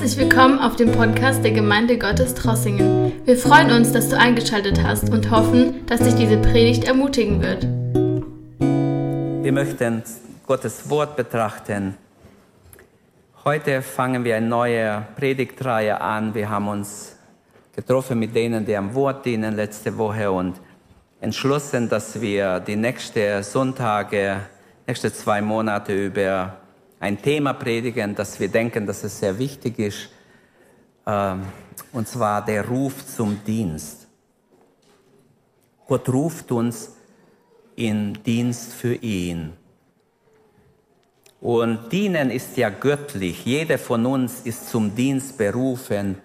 Herzlich willkommen auf dem Podcast der Gemeinde Gottes Trossingen. Wir freuen uns, dass du eingeschaltet hast und hoffen, dass dich diese Predigt ermutigen wird. Wir möchten Gottes Wort betrachten. Heute fangen wir eine neue Predigtreihe an. Wir haben uns getroffen mit denen, die am Wort dienen letzte Woche und entschlossen, dass wir die nächsten Sonntage, nächste zwei Monate über ein Thema predigen, das wir denken, dass es sehr wichtig ist, ähm, und zwar der Ruf zum Dienst. Gott ruft uns in Dienst für ihn. Und dienen ist ja göttlich. Jeder von uns ist zum Dienst berufen.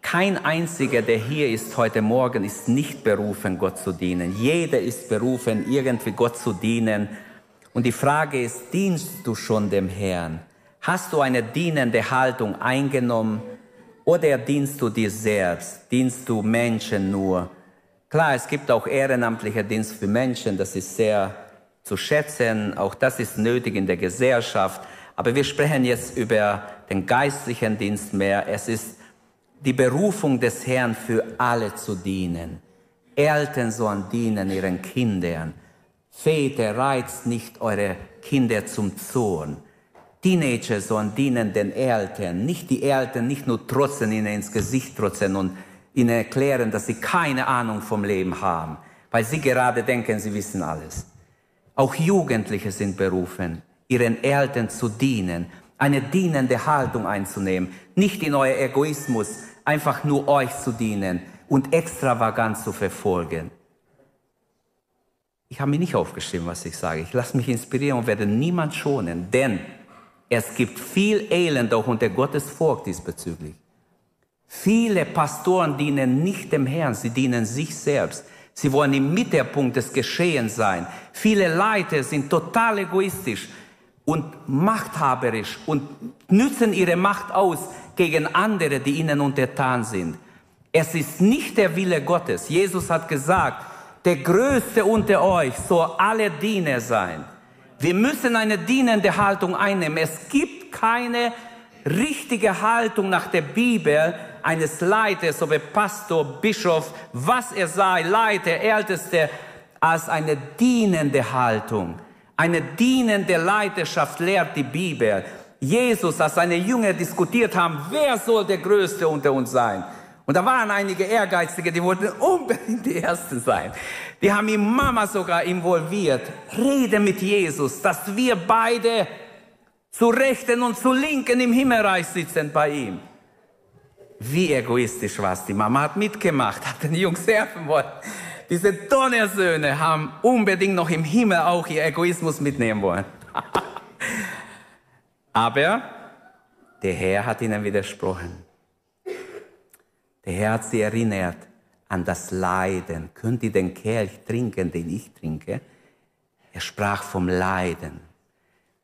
Kein einziger, der hier ist heute Morgen, ist nicht berufen, Gott zu dienen. Jeder ist berufen, irgendwie Gott zu dienen und die Frage ist, dienst du schon dem Herrn? Hast du eine dienende Haltung eingenommen oder dienst du dir selbst? Dienst du Menschen nur? Klar, es gibt auch ehrenamtlicher Dienst für Menschen, das ist sehr zu schätzen, auch das ist nötig in der Gesellschaft. Aber wir sprechen jetzt über den geistlichen Dienst mehr. Es ist die Berufung des Herrn für alle zu dienen. Eltern sollen dienen ihren Kindern. Väter, reizt nicht eure Kinder zum Zorn. Teenager sollen dienen den Eltern, nicht die Eltern, nicht nur trotzen ihnen ins Gesicht trotzen und ihnen erklären, dass sie keine Ahnung vom Leben haben, weil sie gerade denken, sie wissen alles. Auch Jugendliche sind berufen, ihren Eltern zu dienen, eine dienende Haltung einzunehmen, nicht in euer Egoismus einfach nur euch zu dienen und extravagant zu verfolgen. Ich habe mir nicht aufgeschrieben, was ich sage. Ich lasse mich inspirieren und werde niemand schonen, denn es gibt viel Elend auch unter Gottes Volk diesbezüglich. Viele Pastoren dienen nicht dem Herrn, sie dienen sich selbst. Sie wollen im Mittelpunkt des Geschehens sein. Viele Leiter sind total egoistisch und machthaberisch und nützen ihre Macht aus gegen andere, die ihnen untertan sind. Es ist nicht der Wille Gottes. Jesus hat gesagt, der Größte unter euch soll alle Diener sein. Wir müssen eine dienende Haltung einnehmen. Es gibt keine richtige Haltung nach der Bibel eines Leiters, ob Pastor, Bischof, was er sei, Leiter, Älteste, als eine dienende Haltung. Eine dienende Leiterschaft lehrt die Bibel. Jesus, als seine Jünger diskutiert haben, wer soll der Größte unter uns sein? Und da waren einige Ehrgeizige, die wollten unbedingt die Ersten sein. Die haben die Mama sogar involviert. Rede mit Jesus, dass wir beide zu Rechten und zu Linken im Himmelreich sitzen bei ihm. Wie egoistisch war es. Die Mama hat mitgemacht, hat den Jungs helfen wollen. Diese Donnersöhne haben unbedingt noch im Himmel auch ihr Egoismus mitnehmen wollen. Aber der Herr hat ihnen widersprochen. Der Herr hat sie erinnert an das Leiden. Könnt ihr den Kelch trinken, den ich trinke? Er sprach vom Leiden.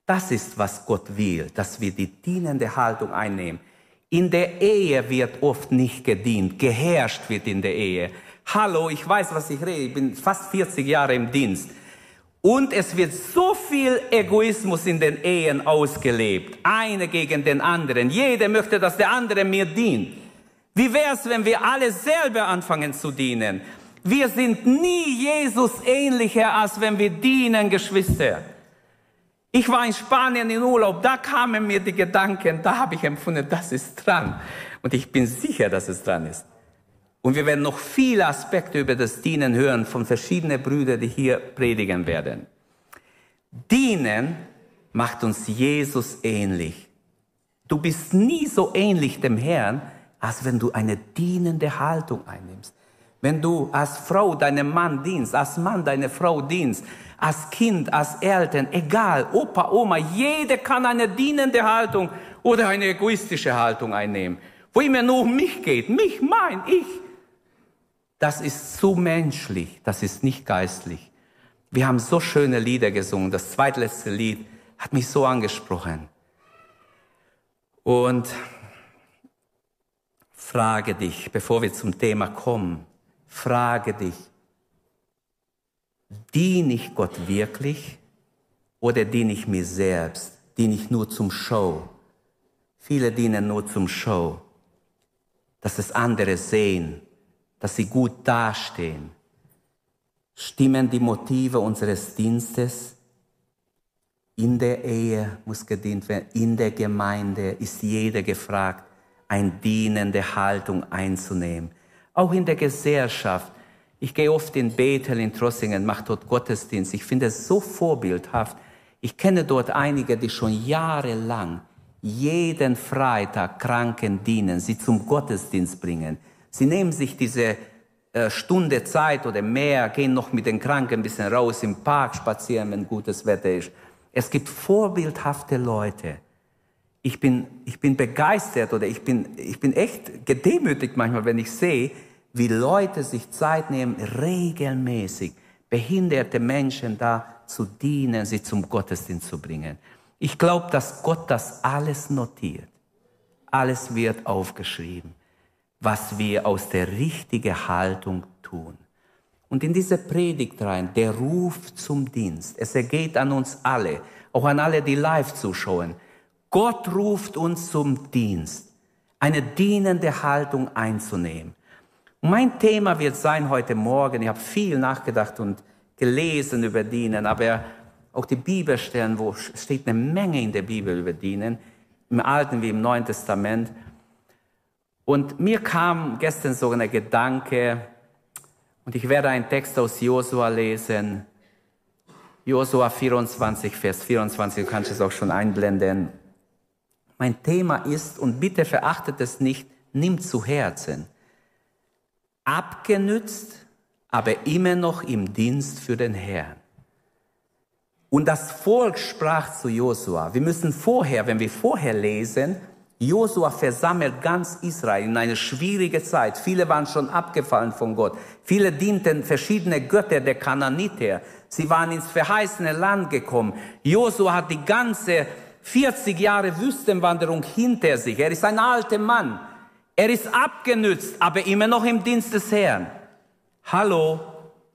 Das ist, was Gott will, dass wir die dienende Haltung einnehmen. In der Ehe wird oft nicht gedient, geherrscht wird in der Ehe. Hallo, ich weiß, was ich rede, ich bin fast 40 Jahre im Dienst. Und es wird so viel Egoismus in den Ehen ausgelebt, eine gegen den anderen. Jeder möchte, dass der andere mir dient. Wie wäre es, wenn wir alle selber anfangen zu dienen? Wir sind nie Jesus ähnlicher, als wenn wir dienen, Geschwister. Ich war in Spanien in Urlaub, da kamen mir die Gedanken, da habe ich empfunden, das ist dran. Und ich bin sicher, dass es dran ist. Und wir werden noch viele Aspekte über das Dienen hören von verschiedenen Brüdern, die hier predigen werden. Dienen macht uns Jesus ähnlich. Du bist nie so ähnlich dem Herrn, als wenn du eine dienende Haltung einnimmst. Wenn du als Frau deinem Mann dienst, als Mann deine Frau dienst, als Kind, als Eltern, egal, Opa, Oma, jeder kann eine dienende Haltung oder eine egoistische Haltung einnehmen, wo immer nur um mich geht, mich, mein, ich. Das ist zu menschlich, das ist nicht geistlich. Wir haben so schöne Lieder gesungen. Das zweitletzte Lied hat mich so angesprochen. Und Frage dich, bevor wir zum Thema kommen, frage dich, diene ich Gott wirklich oder diene ich mir selbst? Diene ich nur zum Show? Viele dienen nur zum Show, dass es andere sehen, dass sie gut dastehen. Stimmen die Motive unseres Dienstes? In der Ehe muss gedient werden, in der Gemeinde ist jeder gefragt, eine dienende Haltung einzunehmen. Auch in der Gesellschaft. Ich gehe oft in Bethel in Trossingen, mache dort Gottesdienst. Ich finde es so vorbildhaft. Ich kenne dort einige, die schon jahrelang jeden Freitag Kranken dienen, sie zum Gottesdienst bringen. Sie nehmen sich diese äh, Stunde Zeit oder mehr, gehen noch mit den Kranken ein bisschen raus im Park spazieren, wenn gutes Wetter ist. Es gibt vorbildhafte Leute. Ich bin, ich bin begeistert oder ich bin, ich bin echt gedemütigt manchmal, wenn ich sehe, wie Leute sich Zeit nehmen, regelmäßig behinderte Menschen da zu dienen, sie zum Gottesdienst zu bringen. Ich glaube, dass Gott das alles notiert. Alles wird aufgeschrieben, was wir aus der richtigen Haltung tun. Und in diese Predigt rein, der Ruf zum Dienst, es ergeht an uns alle, auch an alle, die live zuschauen. Gott ruft uns zum Dienst, eine dienende Haltung einzunehmen. Und mein Thema wird sein heute Morgen, ich habe viel nachgedacht und gelesen über Dienen, aber auch die Bibelstellen, wo steht eine Menge in der Bibel über Dienen, im Alten wie im Neuen Testament. Und mir kam gestern so ein Gedanke, und ich werde einen Text aus Josua lesen. Josua 24, Vers 24, du kannst es auch schon einblenden. Mein Thema ist, und bitte verachtet es nicht, nimm zu Herzen. Abgenützt, aber immer noch im Dienst für den Herrn. Und das Volk sprach zu Josua. Wir müssen vorher, wenn wir vorher lesen, Josua versammelt ganz Israel in eine schwierige Zeit. Viele waren schon abgefallen von Gott. Viele dienten verschiedene Götter der Kananiter. Sie waren ins verheißene Land gekommen. Josua hat die ganze 40 Jahre Wüstenwanderung hinter sich. Er ist ein alter Mann. Er ist abgenützt, aber immer noch im Dienst des Herrn. Hallo,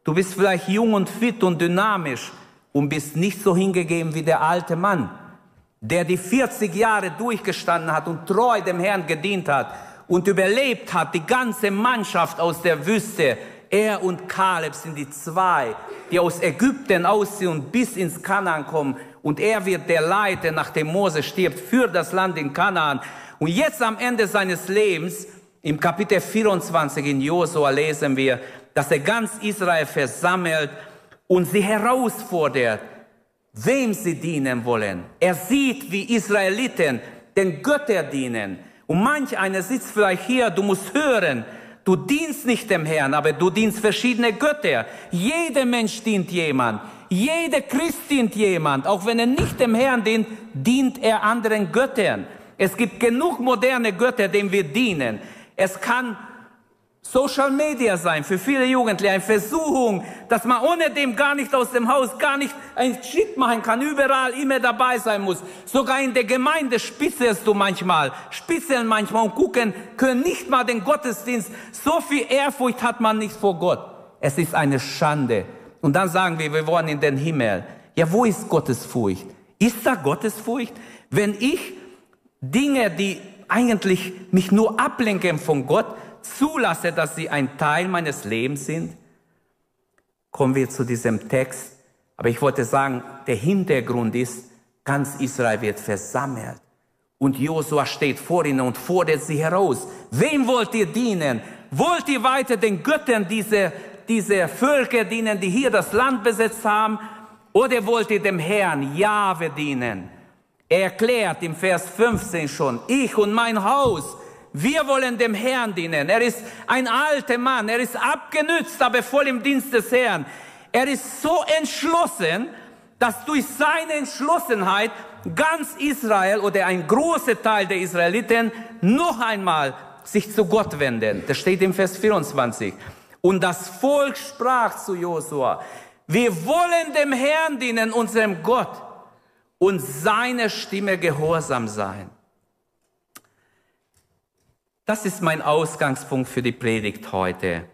du bist vielleicht jung und fit und dynamisch, und bist nicht so hingegeben wie der alte Mann, der die 40 Jahre durchgestanden hat und treu dem Herrn gedient hat und überlebt hat, die ganze Mannschaft aus der Wüste. Er und Kaleb sind die zwei, die aus Ägypten ausziehen und bis ins Kanaan kommen. Und er wird der Leiter, nachdem Mose stirbt, für das Land in Kanaan. Und jetzt am Ende seines Lebens, im Kapitel 24 in Josua lesen wir, dass er ganz Israel versammelt und sie herausfordert, wem sie dienen wollen. Er sieht, wie Israeliten den Götter dienen. Und manch einer sitzt vielleicht hier, du musst hören, du dienst nicht dem Herrn, aber du dienst verschiedene Götter. Jeder Mensch dient jemand. Jeder Christ dient jemand. Auch wenn er nicht dem Herrn dient, dient er anderen Göttern. Es gibt genug moderne Götter, denen wir dienen. Es kann Social Media sein für viele Jugendliche, eine Versuchung, dass man ohne dem gar nicht aus dem Haus, gar nicht einen Schritt machen kann, überall immer dabei sein muss. Sogar in der Gemeinde spitzelst du manchmal, spitzeln manchmal und gucken, können nicht mal den Gottesdienst. So viel Ehrfurcht hat man nicht vor Gott. Es ist eine Schande. Und dann sagen wir, wir wollen in den Himmel. Ja, wo ist Gottesfurcht? Ist da Gottesfurcht? Wenn ich Dinge, die eigentlich mich nur ablenken von Gott, zulasse, dass sie ein Teil meines Lebens sind? Kommen wir zu diesem Text. Aber ich wollte sagen, der Hintergrund ist, ganz Israel wird versammelt. Und Josua steht vor ihnen und fordert sie heraus. Wem wollt ihr dienen? Wollt ihr weiter den Göttern dieser diese Völker dienen, die hier das Land besetzt haben? Oder wollt ihr dem Herrn Jahwe dienen? Er erklärt im Vers 15 schon, ich und mein Haus, wir wollen dem Herrn dienen. Er ist ein alter Mann. Er ist abgenützt, aber voll im Dienst des Herrn. Er ist so entschlossen, dass durch seine Entschlossenheit ganz Israel oder ein großer Teil der Israeliten noch einmal sich zu Gott wenden. Das steht im Vers 24. Und das Volk sprach zu Josua, wir wollen dem Herrn dienen, unserem Gott, und seine Stimme gehorsam sein. Das ist mein Ausgangspunkt für die Predigt heute.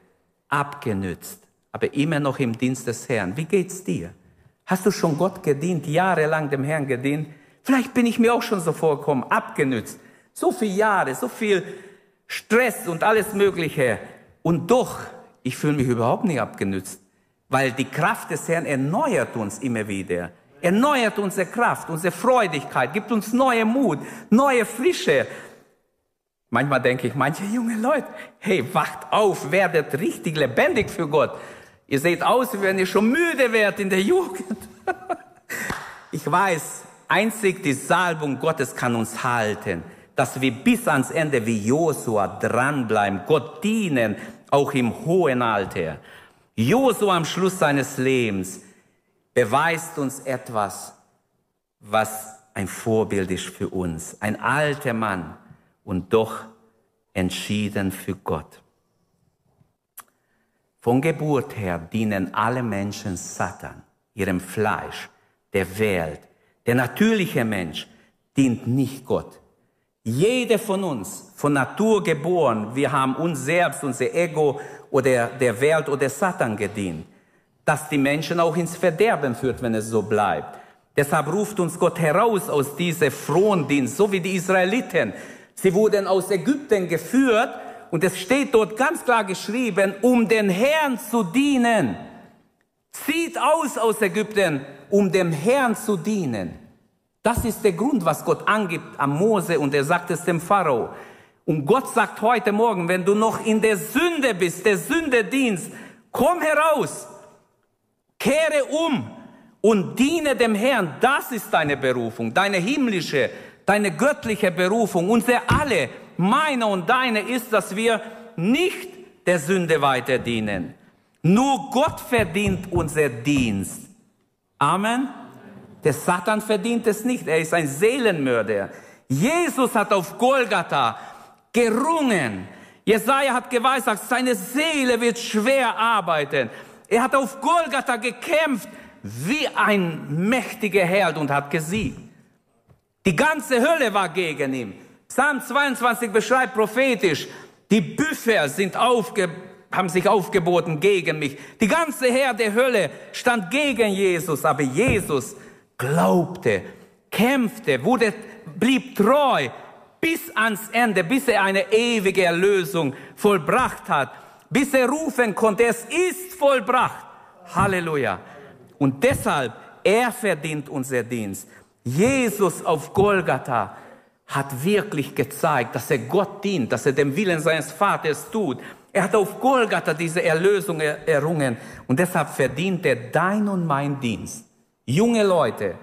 Abgenützt, aber immer noch im Dienst des Herrn. Wie geht's dir? Hast du schon Gott gedient, jahrelang dem Herrn gedient? Vielleicht bin ich mir auch schon so vorgekommen, abgenützt. So viele Jahre, so viel Stress und alles Mögliche. Und doch, ich fühle mich überhaupt nicht abgenützt, weil die Kraft des Herrn erneuert uns immer wieder. Erneuert unsere Kraft, unsere Freudigkeit, gibt uns neue Mut, neue Frische. Manchmal denke ich, manche junge Leute, hey, wacht auf, werdet richtig lebendig für Gott. Ihr seht aus, wie wenn ihr schon müde werdet in der Jugend. ich weiß, einzig die Salbung Gottes kann uns halten, dass wir bis ans Ende wie Josua dranbleiben, Gott dienen, auch im hohen Alter. Josua am Schluss seines Lebens beweist uns etwas, was ein Vorbild ist für uns. Ein alter Mann und doch entschieden für Gott. Von Geburt her dienen alle Menschen Satan, ihrem Fleisch, der Welt. Der natürliche Mensch dient nicht Gott. Jeder von uns, von Natur geboren, wir haben uns selbst, unser Ego oder der Welt oder Satan gedient. Dass die Menschen auch ins Verderben führt, wenn es so bleibt. Deshalb ruft uns Gott heraus aus diesem Frondienst, so wie die Israeliten. Sie wurden aus Ägypten geführt und es steht dort ganz klar geschrieben, um den Herrn zu dienen. Zieht aus aus Ägypten, um dem Herrn zu dienen. Das ist der Grund, was Gott angibt am Mose und er sagt es dem Pharao. Und Gott sagt heute Morgen, wenn du noch in der Sünde bist, der Sünde dienst, komm heraus, kehre um und diene dem Herrn. Das ist deine Berufung, deine himmlische, deine göttliche Berufung. Unsere alle meine und deine ist, dass wir nicht der Sünde weiter dienen. Nur Gott verdient unser Dienst. Amen. Der Satan verdient es nicht. Er ist ein Seelenmörder. Jesus hat auf Golgatha gerungen. Jesaja hat geweissagt, seine Seele wird schwer arbeiten. Er hat auf Golgatha gekämpft wie ein mächtiger Held und hat gesiegt. Die ganze Hölle war gegen ihn. Psalm 22 beschreibt prophetisch, die Büffer sind aufge, haben sich aufgeboten gegen mich. Die ganze Herr der Hölle stand gegen Jesus, aber Jesus glaubte, kämpfte, wurde, blieb treu bis ans Ende, bis er eine ewige Erlösung vollbracht hat, bis er rufen konnte, es ist vollbracht. Halleluja. Und deshalb, er verdient unser Dienst. Jesus auf Golgatha hat wirklich gezeigt, dass er Gott dient, dass er dem Willen seines Vaters tut. Er hat auf Golgatha diese Erlösung errungen und deshalb verdient er dein und mein Dienst. Junge Leute,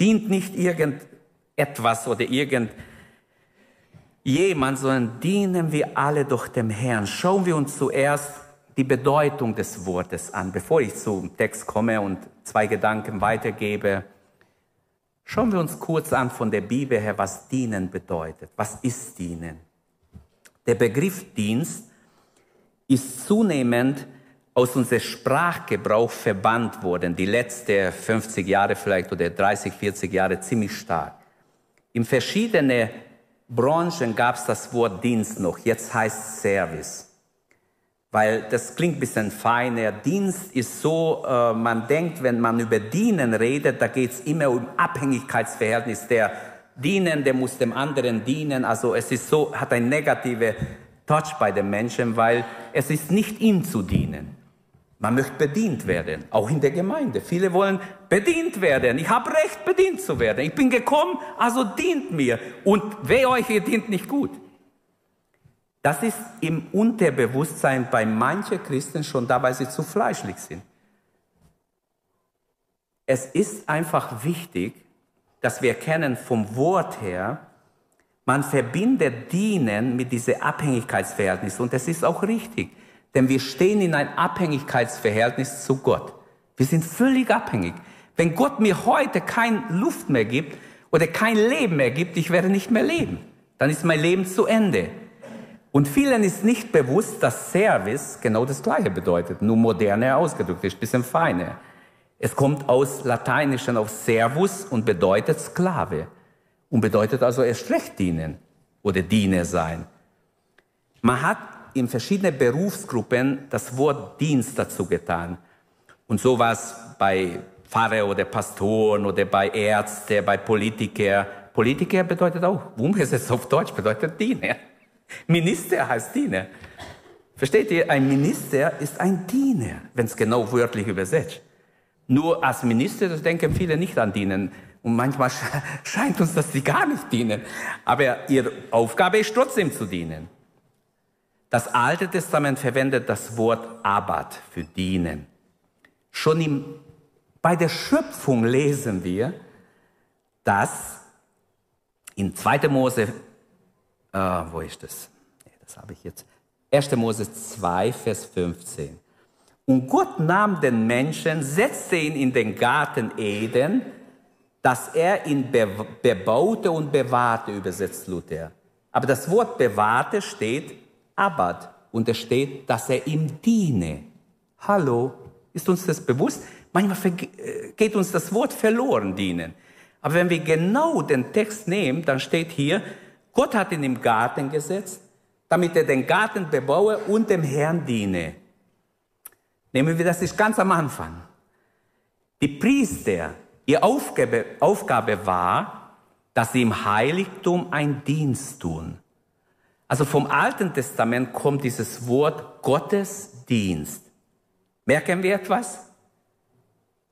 dient nicht irgendetwas oder irgend jemand, sondern dienen wir alle doch dem Herrn. Schauen wir uns zuerst die Bedeutung des Wortes an, bevor ich zum Text komme und zwei Gedanken weitergebe. Schauen wir uns kurz an von der Bibel her, was dienen bedeutet. Was ist dienen? Der Begriff Dienst ist zunehmend aus unserem Sprachgebrauch verbannt worden, die letzten 50 Jahre vielleicht oder 30, 40 Jahre ziemlich stark. In verschiedenen Branchen gab es das Wort Dienst noch, jetzt heißt Service weil das klingt ein bisschen feiner. Dienst ist so, äh, man denkt, wenn man über Dienen redet, da geht es immer um Abhängigkeitsverhältnis. Der Dienende muss dem anderen dienen. Also es ist so, hat ein negativer Touch bei den Menschen, weil es ist nicht ihm zu dienen. Man möchte bedient werden, auch in der Gemeinde. Viele wollen bedient werden. Ich habe Recht, bedient zu werden. Ich bin gekommen, also dient mir. Und wer euch hier dient, nicht gut. Das ist im Unterbewusstsein bei manchen Christen schon da, weil sie zu fleischlich sind. Es ist einfach wichtig, dass wir erkennen vom Wort her, man verbindet Dienen mit diesem Abhängigkeitsverhältnis. Und das ist auch richtig. Denn wir stehen in ein Abhängigkeitsverhältnis zu Gott. Wir sind völlig abhängig. Wenn Gott mir heute keine Luft mehr gibt oder kein Leben mehr gibt, ich werde nicht mehr leben. Dann ist mein Leben zu Ende. Und vielen ist nicht bewusst, dass Service genau das Gleiche bedeutet, nur moderner ausgedrückt, ist ein bisschen feiner. Es kommt aus Lateinischen auf Servus und bedeutet Sklave und bedeutet also erst recht dienen oder Diener sein. Man hat in verschiedenen Berufsgruppen das Wort Dienst dazu getan. Und sowas bei Pfarrer oder Pastoren oder bei Ärzten, bei Politikern, Politiker bedeutet auch, umgesetzt auf Deutsch bedeutet Diener. Minister heißt Diener. Versteht ihr, ein Minister ist ein Diener, wenn es genau wörtlich übersetzt. Nur als Minister, denken viele nicht an dienen. Und manchmal scheint uns, dass sie gar nicht dienen. Aber ihre Aufgabe ist trotzdem zu dienen. Das Alte Testament verwendet das Wort Abad für dienen. Schon im, bei der Schöpfung lesen wir, dass in 2. Mose, äh, wo ist das? Das habe ich jetzt. 1. Mose 2, Vers 15. Und Gott nahm den Menschen, setzte ihn in den Garten Eden, dass er ihn bebaute und bewahrte, übersetzt Luther. Aber das Wort bewahrte steht Abad und es steht, dass er ihm diene. Hallo, ist uns das bewusst? Manchmal äh, geht uns das Wort verloren, dienen. Aber wenn wir genau den Text nehmen, dann steht hier, Gott hat ihn im Garten gesetzt, damit er den Garten bebaue und dem Herrn diene. Nehmen wir das ist ganz am Anfang. Die Priester, ihre Aufgabe, Aufgabe war, dass sie im Heiligtum einen Dienst tun. Also vom Alten Testament kommt dieses Wort Gottesdienst. Merken wir etwas?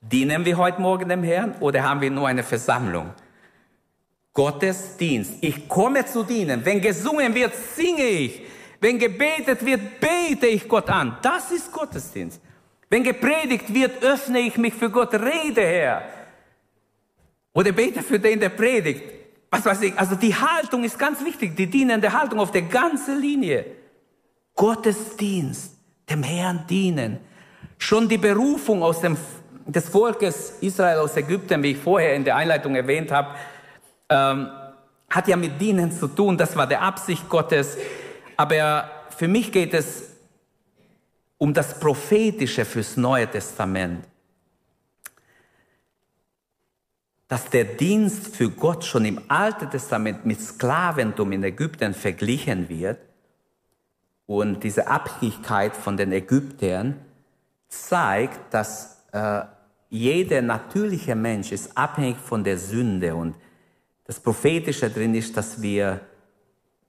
Dienen wir heute Morgen dem Herrn oder haben wir nur eine Versammlung? Gottesdienst. Ich komme zu dienen. Wenn gesungen wird, singe ich. Wenn gebetet wird, bete ich Gott an. Das ist Gottesdienst. Wenn gepredigt wird, öffne ich mich für Gott, rede her. Oder bete für den, der predigt. Was weiß ich. Also die Haltung ist ganz wichtig. Die dienende Haltung auf der ganzen Linie. Gottesdienst. Dem Herrn dienen. Schon die Berufung aus dem, des Volkes Israel aus Ägypten, wie ich vorher in der Einleitung erwähnt habe, ähm, hat ja mit Dienen zu tun. Das war der Absicht Gottes. Aber für mich geht es um das Prophetische fürs Neue Testament. Dass der Dienst für Gott schon im Alten Testament mit Sklaventum in Ägypten verglichen wird und diese Abhängigkeit von den Ägyptern zeigt, dass äh, jeder natürliche Mensch ist abhängig von der Sünde und das Prophetische drin ist, dass wir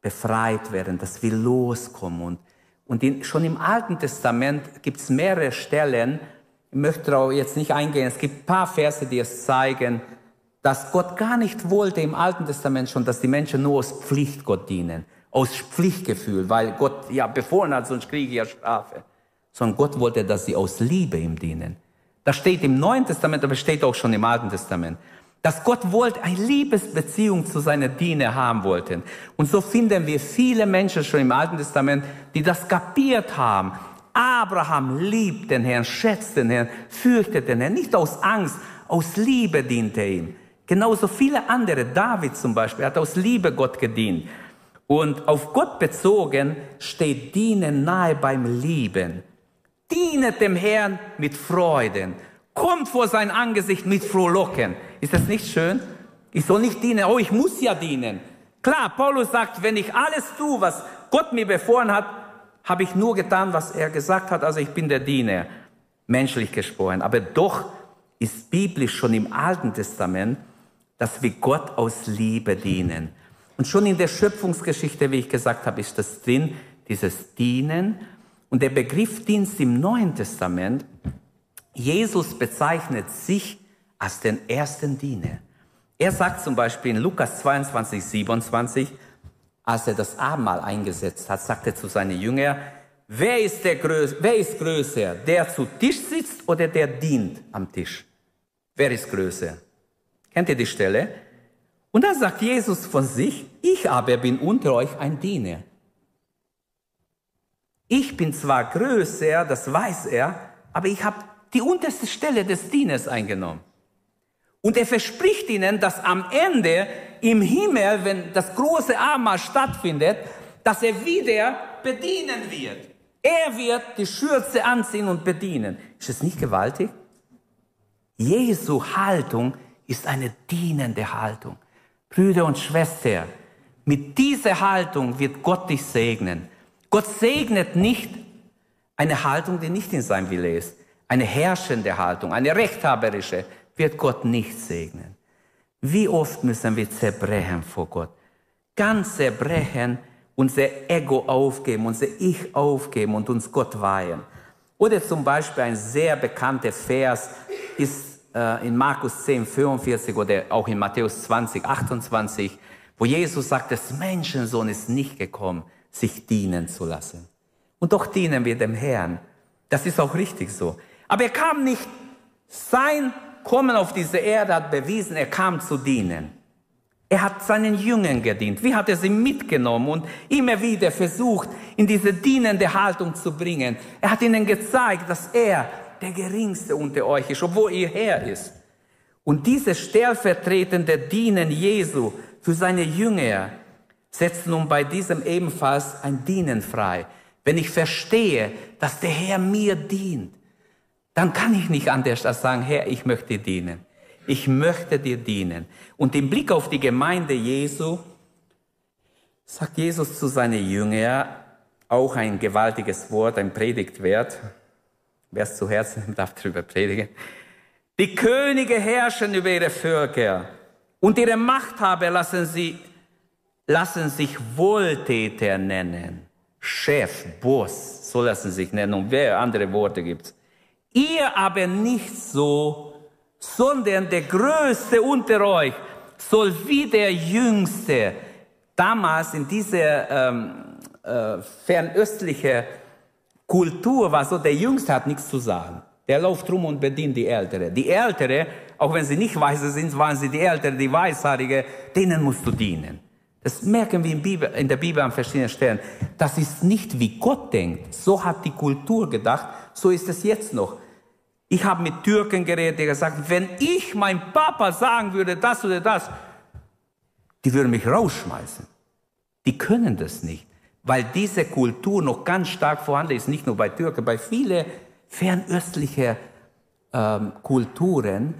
befreit werden, dass wir loskommen. Und, und in, schon im Alten Testament gibt es mehrere Stellen, ich möchte darauf jetzt nicht eingehen, es gibt ein paar Verse, die es zeigen, dass Gott gar nicht wollte im Alten Testament schon, dass die Menschen nur aus Pflicht Gott dienen, aus Pflichtgefühl, weil Gott ja befohlen hat, sonst kriege ich ja Strafe. Sondern Gott wollte, dass sie aus Liebe ihm dienen. Das steht im Neuen Testament, aber steht auch schon im Alten Testament dass Gott wollte eine Liebesbeziehung zu seiner Diener haben wollten. Und so finden wir viele Menschen schon im Alten Testament, die das kapiert haben. Abraham liebt den Herrn, schätzt den Herrn, fürchtet den Herrn, nicht aus Angst, aus Liebe dient er ihm. Genauso viele andere, David zum Beispiel, hat aus Liebe Gott gedient. Und auf Gott bezogen steht Dienen nahe beim Lieben. Dienet dem Herrn mit Freuden kommt vor sein Angesicht mit Frohlocken. Ist das nicht schön? Ich soll nicht dienen. Oh, ich muss ja dienen. Klar, Paulus sagt, wenn ich alles tue, was Gott mir befohlen hat, habe ich nur getan, was er gesagt hat. Also ich bin der Diener, menschlich gesprochen. Aber doch ist biblisch schon im Alten Testament, dass wir Gott aus Liebe dienen. Und schon in der Schöpfungsgeschichte, wie ich gesagt habe, ist das drin, dieses Dienen. Und der Begriff Dienst im Neuen Testament Jesus bezeichnet sich als den ersten Diener. Er sagt zum Beispiel in Lukas 22, 27, als er das Abendmahl eingesetzt hat, sagt er zu seinen Jüngern, wer ist, der Größ wer ist größer, der zu Tisch sitzt oder der dient am Tisch? Wer ist größer? Kennt ihr die Stelle? Und da sagt Jesus von sich, ich aber bin unter euch ein Diener. Ich bin zwar größer, das weiß er, aber ich habe die unterste Stelle des Dieners eingenommen. Und er verspricht ihnen, dass am Ende im Himmel, wenn das große Abendmahl stattfindet, dass er wieder bedienen wird. Er wird die Schürze anziehen und bedienen. Ist es nicht gewaltig? Jesu Haltung ist eine dienende Haltung. Brüder und Schwestern, mit dieser Haltung wird Gott dich segnen. Gott segnet nicht eine Haltung, die nicht in seinem Wille ist. Eine herrschende Haltung, eine rechthaberische, wird Gott nicht segnen. Wie oft müssen wir zerbrechen vor Gott? Ganz zerbrechen, unser Ego aufgeben, unser Ich aufgeben und uns Gott weihen. Oder zum Beispiel ein sehr bekannter Vers ist in Markus 10, 45 oder auch in Matthäus 20, 28, wo Jesus sagt, das Menschensohn ist nicht gekommen, sich dienen zu lassen. Und doch dienen wir dem Herrn. Das ist auch richtig so. Aber er kam nicht, sein Kommen auf diese Erde hat bewiesen, er kam zu dienen. Er hat seinen Jüngern gedient. Wie hat er sie mitgenommen und immer wieder versucht, in diese dienende Haltung zu bringen? Er hat ihnen gezeigt, dass er der Geringste unter euch ist, obwohl er Herr ist. Und dieses stellvertretende Dienen Jesu für seine Jünger setzt nun bei diesem ebenfalls ein Dienen frei. Wenn ich verstehe, dass der Herr mir dient, dann kann ich nicht anders als sagen, Herr, ich möchte dienen. Ich möchte dir dienen. Und im Blick auf die Gemeinde Jesu sagt Jesus zu seinen Jüngern auch ein gewaltiges Wort, ein Predigtwert. Wer es zu Herzen nimmt, darf darüber predigen. Die Könige herrschen über ihre Völker und ihre Machthaber lassen sie, lassen sich Wohltäter nennen. Chef, Boss, so lassen sich nennen. Und wer andere Worte gibt. Ihr aber nicht so, sondern der Größte unter euch soll wie der Jüngste damals in dieser ähm, äh, fernöstliche Kultur war so, der Jüngste hat nichts zu sagen. Der läuft rum und bedient die Ältere. Die Ältere, auch wenn sie nicht weise sind, waren sie die Ältere, die Weishaarige, denen musst du dienen. Das merken wir in, in der Bibel an verschiedenen Stellen. Das ist nicht wie Gott denkt. So hat die Kultur gedacht. So ist es jetzt noch. Ich habe mit Türken geredet, die gesagt, wenn ich mein Papa sagen würde, das oder das, die würden mich rausschmeißen. Die können das nicht, weil diese Kultur noch ganz stark vorhanden ist, nicht nur bei Türken, bei vielen fernöstlichen ähm, Kulturen.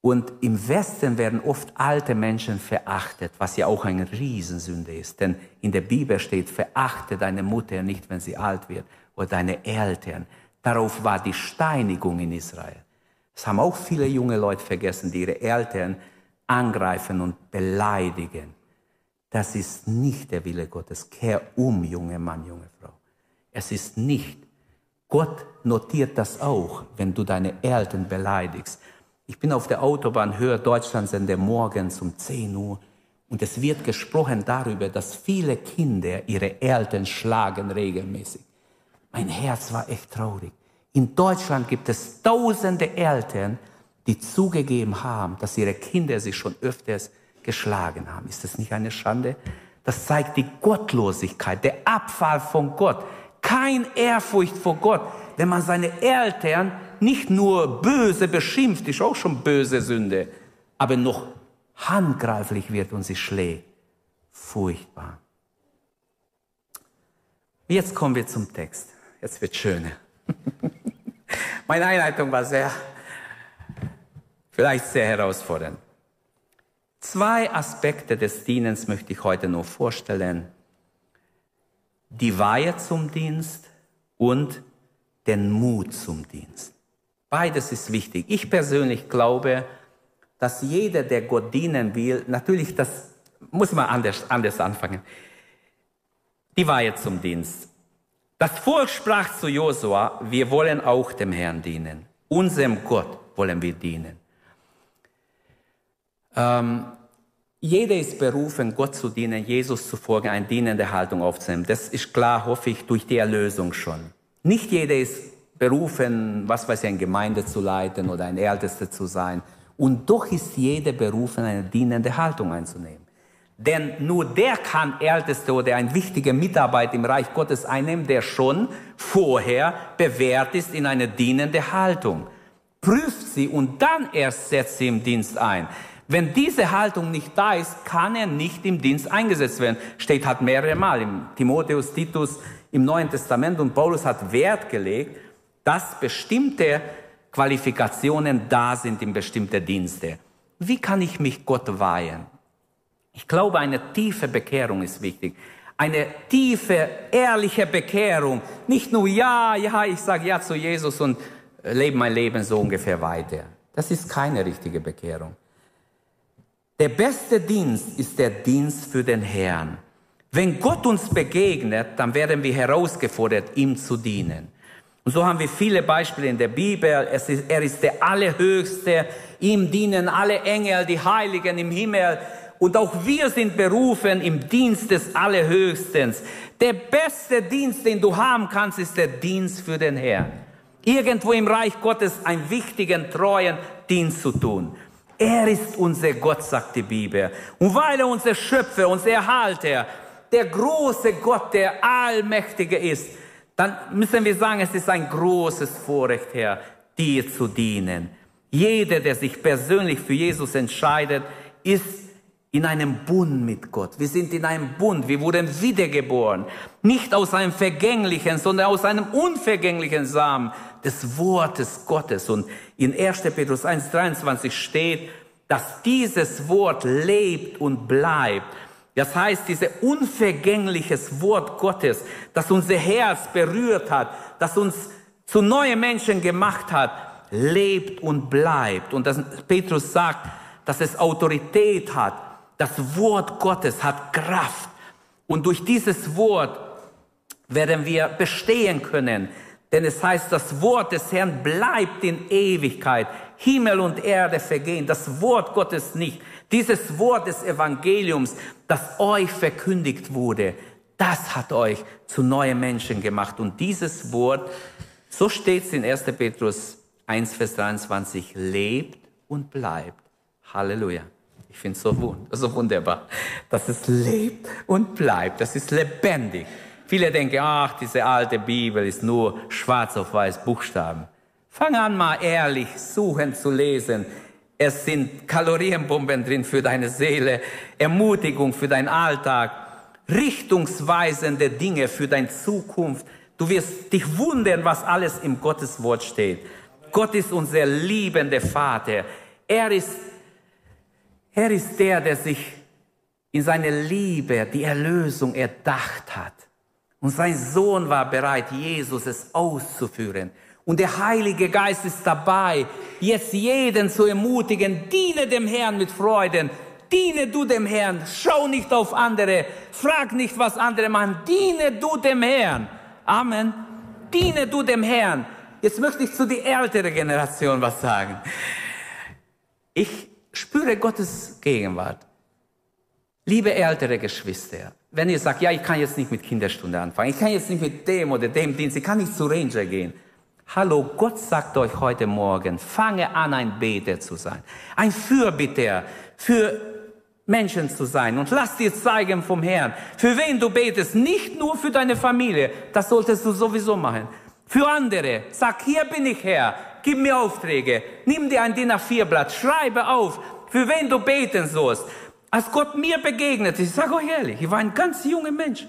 Und im Westen werden oft alte Menschen verachtet, was ja auch eine Riesensünde ist. Denn in der Bibel steht, verachte deine Mutter nicht, wenn sie alt wird, oder deine Eltern. Darauf war die Steinigung in Israel. Das haben auch viele junge Leute vergessen, die ihre Eltern angreifen und beleidigen. Das ist nicht der Wille Gottes. Kehr um, junge Mann, junge Frau. Es ist nicht. Gott notiert das auch, wenn du deine Eltern beleidigst. Ich bin auf der Autobahn, höre Deutschlandsender morgens um 10 Uhr und es wird gesprochen darüber, dass viele Kinder ihre Eltern schlagen regelmäßig. Mein Herz war echt traurig. In Deutschland gibt es tausende Eltern, die zugegeben haben, dass ihre Kinder sich schon öfters geschlagen haben. Ist das nicht eine Schande? Das zeigt die Gottlosigkeit, der Abfall von Gott. Kein Ehrfurcht vor Gott. Wenn man seine Eltern nicht nur böse beschimpft, ist auch schon böse Sünde, aber noch handgreiflich wird und sie schlägt. Furchtbar. Jetzt kommen wir zum Text. Jetzt wird schöner. Meine Einleitung war sehr, vielleicht sehr herausfordernd. Zwei Aspekte des Dienens möchte ich heute nur vorstellen. Die Weihe zum Dienst und den Mut zum Dienst. Beides ist wichtig. Ich persönlich glaube, dass jeder, der Gott dienen will, natürlich das muss man anders, anders anfangen. Die Weihe zum Dienst. Das Volk sprach zu Josua, wir wollen auch dem Herrn dienen. Unserem Gott wollen wir dienen. Ähm, jeder ist berufen, Gott zu dienen, Jesus zu folgen, eine dienende Haltung aufzunehmen. Das ist klar, hoffe ich, durch die Erlösung schon. Nicht jeder ist berufen, was weiß ich, eine Gemeinde zu leiten oder ein Ältester zu sein. Und doch ist jeder berufen, eine dienende Haltung einzunehmen. Denn nur der kann Älteste oder ein wichtiger Mitarbeiter im Reich Gottes einnehmen, der schon vorher bewährt ist in eine dienende Haltung. Prüft sie und dann erst setzt sie im Dienst ein. Wenn diese Haltung nicht da ist, kann er nicht im Dienst eingesetzt werden. Steht halt mehrere Mal im Timotheus, Titus, im Neuen Testament und Paulus hat Wert gelegt, dass bestimmte Qualifikationen da sind in bestimmte Dienste. Wie kann ich mich Gott weihen? Ich glaube, eine tiefe Bekehrung ist wichtig. Eine tiefe, ehrliche Bekehrung. Nicht nur ja, ja, ich sage ja zu Jesus und lebe mein Leben so ungefähr weiter. Das ist keine richtige Bekehrung. Der beste Dienst ist der Dienst für den Herrn. Wenn Gott uns begegnet, dann werden wir herausgefordert, ihm zu dienen. Und so haben wir viele Beispiele in der Bibel. Ist, er ist der Allerhöchste. Ihm dienen alle Engel, die Heiligen im Himmel. Und auch wir sind berufen im Dienst des Allerhöchsten. Der beste Dienst, den du haben kannst, ist der Dienst für den Herrn. Irgendwo im Reich Gottes einen wichtigen, treuen Dienst zu tun. Er ist unser Gott, sagt die Bibel. Und weil er unser Schöpfer, unser Erhalter, der große Gott, der Allmächtige ist, dann müssen wir sagen, es ist ein großes Vorrecht, Herr, dir zu dienen. Jeder, der sich persönlich für Jesus entscheidet, ist in einem Bund mit Gott. Wir sind in einem Bund. Wir wurden wiedergeboren. Nicht aus einem vergänglichen, sondern aus einem unvergänglichen Samen des Wortes Gottes. Und in 1. Petrus 1.23 steht, dass dieses Wort lebt und bleibt. Das heißt, dieses unvergängliches Wort Gottes, das unser Herz berührt hat, das uns zu neuen Menschen gemacht hat, lebt und bleibt. Und das, Petrus sagt, dass es Autorität hat. Das Wort Gottes hat Kraft. Und durch dieses Wort werden wir bestehen können. Denn es heißt, das Wort des Herrn bleibt in Ewigkeit. Himmel und Erde vergehen, das Wort Gottes nicht. Dieses Wort des Evangeliums, das euch verkündigt wurde, das hat euch zu neuen Menschen gemacht. Und dieses Wort, so steht es in 1. Petrus 1, Vers 23, lebt und bleibt. Halleluja. Ich finde es so, wunderbar, dass es lebt und bleibt. Das ist lebendig. Viele denken, ach, diese alte Bibel ist nur schwarz auf weiß Buchstaben. Fang an mal ehrlich suchen zu lesen. Es sind Kalorienbomben drin für deine Seele, Ermutigung für deinen Alltag, richtungsweisende Dinge für deine Zukunft. Du wirst dich wundern, was alles im Gotteswort steht. Gott ist unser liebender Vater. Er ist, er ist der, der sich in seine Liebe die Erlösung erdacht hat. Und sein Sohn war bereit, Jesus es auszuführen. Und der Heilige Geist ist dabei, jetzt jeden zu ermutigen, diene dem Herrn mit Freuden, diene du dem Herrn, schau nicht auf andere, frag nicht, was andere machen, diene du dem Herrn. Amen. Diene du dem Herrn. Jetzt möchte ich zu der älteren Generation was sagen. Ich spüre Gottes Gegenwart. Liebe ältere Geschwister, wenn ihr sagt, ja, ich kann jetzt nicht mit Kinderstunde anfangen, ich kann jetzt nicht mit dem oder dem Dienst, ich kann nicht zu Ranger gehen. Hallo, Gott sagt euch heute Morgen, fange an, ein Beter zu sein, ein Fürbitter für Menschen zu sein und lass dir zeigen vom Herrn, für wen du betest, nicht nur für deine Familie, das solltest du sowieso machen. Für andere, sag, hier bin ich Herr, gib mir Aufträge, nimm dir ein DIN A4-Blatt, schreibe auf, für wen du beten sollst. Als Gott mir begegnet, ich sage euch ehrlich, ich war ein ganz junger Mensch.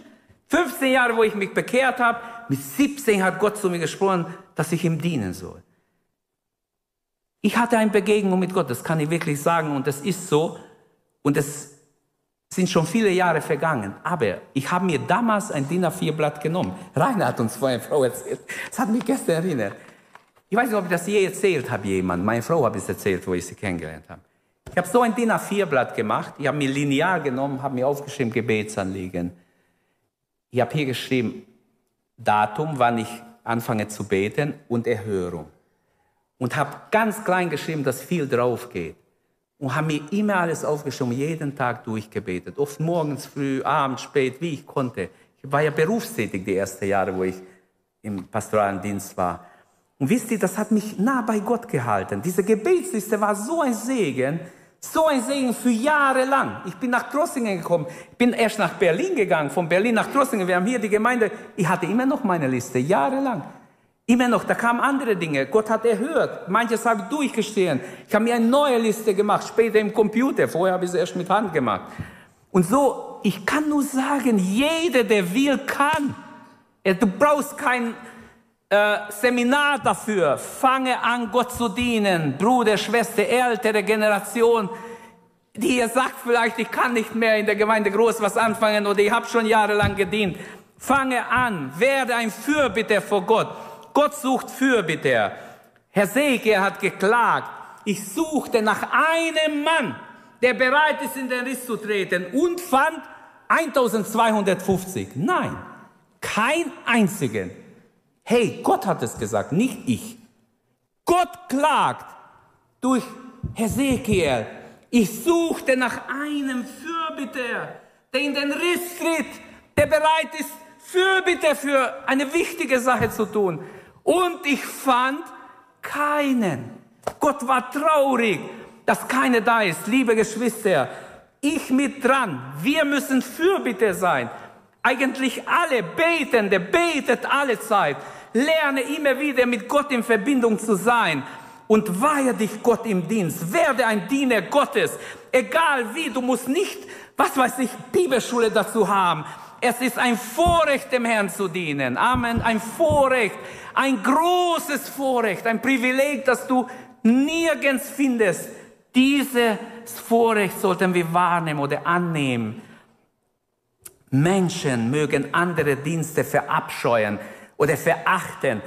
15 Jahre, wo ich mich bekehrt habe, mit 17 hat Gott zu mir gesprochen, dass ich ihm dienen soll. Ich hatte eine Begegnung mit Gott, das kann ich wirklich sagen, und das ist so. Und es sind schon viele Jahre vergangen. Aber ich habe mir damals ein DIN A4-Blatt genommen. Rainer hat uns vorher Frau erzählt. Das hat mich gestern erinnert. Ich weiß nicht, ob ich das je erzählt habe, jemand. Meine Frau hat es erzählt, wo ich sie kennengelernt habe. Ich habe so ein DIN A4-Blatt gemacht. Ich habe mir linear genommen, habe mir aufgeschrieben, Gebetsanliegen. Ich habe hier geschrieben, Datum, wann ich anfange zu beten und Erhörung. Und habe ganz klein geschrieben, dass viel drauf geht. Und habe mir immer alles aufgeschrieben, jeden Tag durchgebetet. Oft morgens früh, abends spät, wie ich konnte. Ich war ja berufstätig die ersten Jahre, wo ich im pastoralen Dienst war. Und wisst ihr, das hat mich nah bei Gott gehalten. Diese Gebetsliste war so ein Segen, so ein Segen für Jahre lang. Ich bin nach Trossingen gekommen. Ich bin erst nach Berlin gegangen, von Berlin nach Trossingen. Wir haben hier die Gemeinde. Ich hatte immer noch meine Liste, jahrelang. Immer noch, da kamen andere Dinge. Gott hat erhört. Manches habe ich durchgestehen. Ich habe mir eine neue Liste gemacht, später im Computer. Vorher habe ich sie erst mit Hand gemacht. Und so, ich kann nur sagen, jeder, der will, kann. Du brauchst kein äh, Seminar dafür. Fange an, Gott zu dienen. Bruder, Schwester, ältere Generation, die ihr sagt vielleicht, ich kann nicht mehr in der Gemeinde groß was anfangen oder ich habe schon jahrelang gedient. Fange an, werde ein Fürbitter vor Gott. Gott sucht Fürbitter. Herr Sege hat geklagt, ich suchte nach einem Mann, der bereit ist, in den Riss zu treten und fand 1250. Nein, kein einzigen. Hey, Gott hat es gesagt, nicht ich. Gott klagt durch Hesekiel. Ich suchte nach einem Fürbitter, der in den Riss tritt, der bereit ist, Fürbitter für eine wichtige Sache zu tun. Und ich fand keinen. Gott war traurig, dass keiner da ist. Liebe Geschwister, ich mit dran. Wir müssen Fürbitter sein. Eigentlich alle Betende betet alle Zeit. Lerne immer wieder mit Gott in Verbindung zu sein und weihe dich Gott im Dienst. Werde ein Diener Gottes. Egal wie, du musst nicht, was weiß ich, Bibelschule dazu haben. Es ist ein Vorrecht, dem Herrn zu dienen. Amen. Ein Vorrecht. Ein großes Vorrecht. Ein Privileg, das du nirgends findest. Dieses Vorrecht sollten wir wahrnehmen oder annehmen. Menschen mögen andere Dienste verabscheuen oder verachten,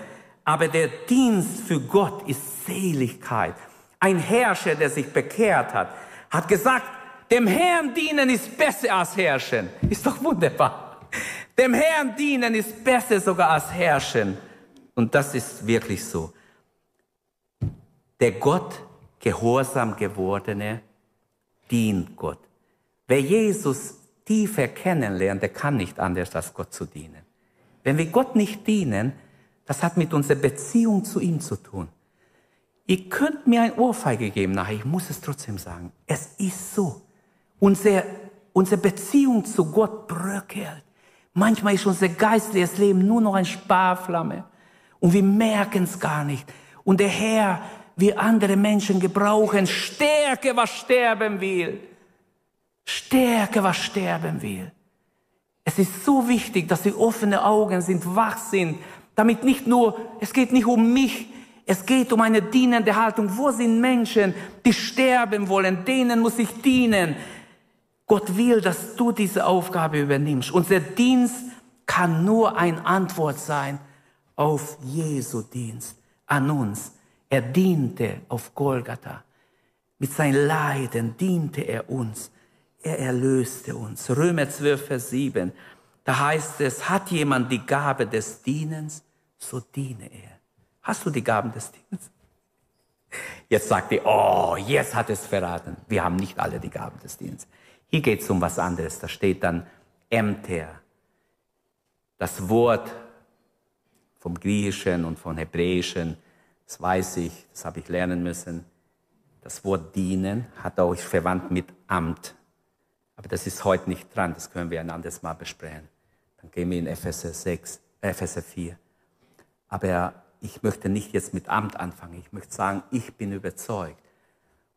aber der Dienst für Gott ist Seligkeit. Ein Herrscher, der sich bekehrt hat, hat gesagt, dem Herrn dienen ist besser als herrschen. Ist doch wunderbar. Dem Herrn dienen ist besser sogar als herrschen. Und das ist wirklich so. Der Gott gehorsam gewordene dient Gott. Wer Jesus tiefer kennenlernt, der kann nicht anders als Gott zu dienen. Wenn wir Gott nicht dienen, das hat mit unserer Beziehung zu ihm zu tun. Ihr könnt mir ein Ohrfeige geben nachher, ich muss es trotzdem sagen. Es ist so. Unsere, unsere Beziehung zu Gott bröckelt. Manchmal ist unser geistliches Leben nur noch eine Sparflamme. Und wir merken es gar nicht. Und der Herr wir andere Menschen gebrauchen. Stärke, was sterben will. Stärke, was sterben will. Es ist so wichtig, dass wir offene Augen sind, wach sind, damit nicht nur, es geht nicht um mich, es geht um eine dienende Haltung. Wo sind Menschen, die sterben wollen? Denen muss ich dienen. Gott will, dass du diese Aufgabe übernimmst. Unser Dienst kann nur eine Antwort sein auf Jesu Dienst an uns. Er diente auf Golgatha. Mit seinem Leiden diente er uns. Er erlöste uns. Römer 12, Vers 7. Da heißt es, hat jemand die Gabe des Dienens, so diene er. Hast du die Gaben des Dienens? Jetzt sagt ihr, oh, jetzt hat es verraten. Wir haben nicht alle die Gaben des Dienstes. Hier geht es um was anderes. Da steht dann Ämter. Das Wort vom Griechischen und vom Hebräischen das weiß ich, das habe ich lernen müssen. Das Wort dienen hat auch verwandt mit Amt. Aber das ist heute nicht dran, das können wir ein anderes Mal besprechen. Dann gehen wir in Epheser 6, Epheser 4. Aber ich möchte nicht jetzt mit Amt anfangen. Ich möchte sagen, ich bin überzeugt.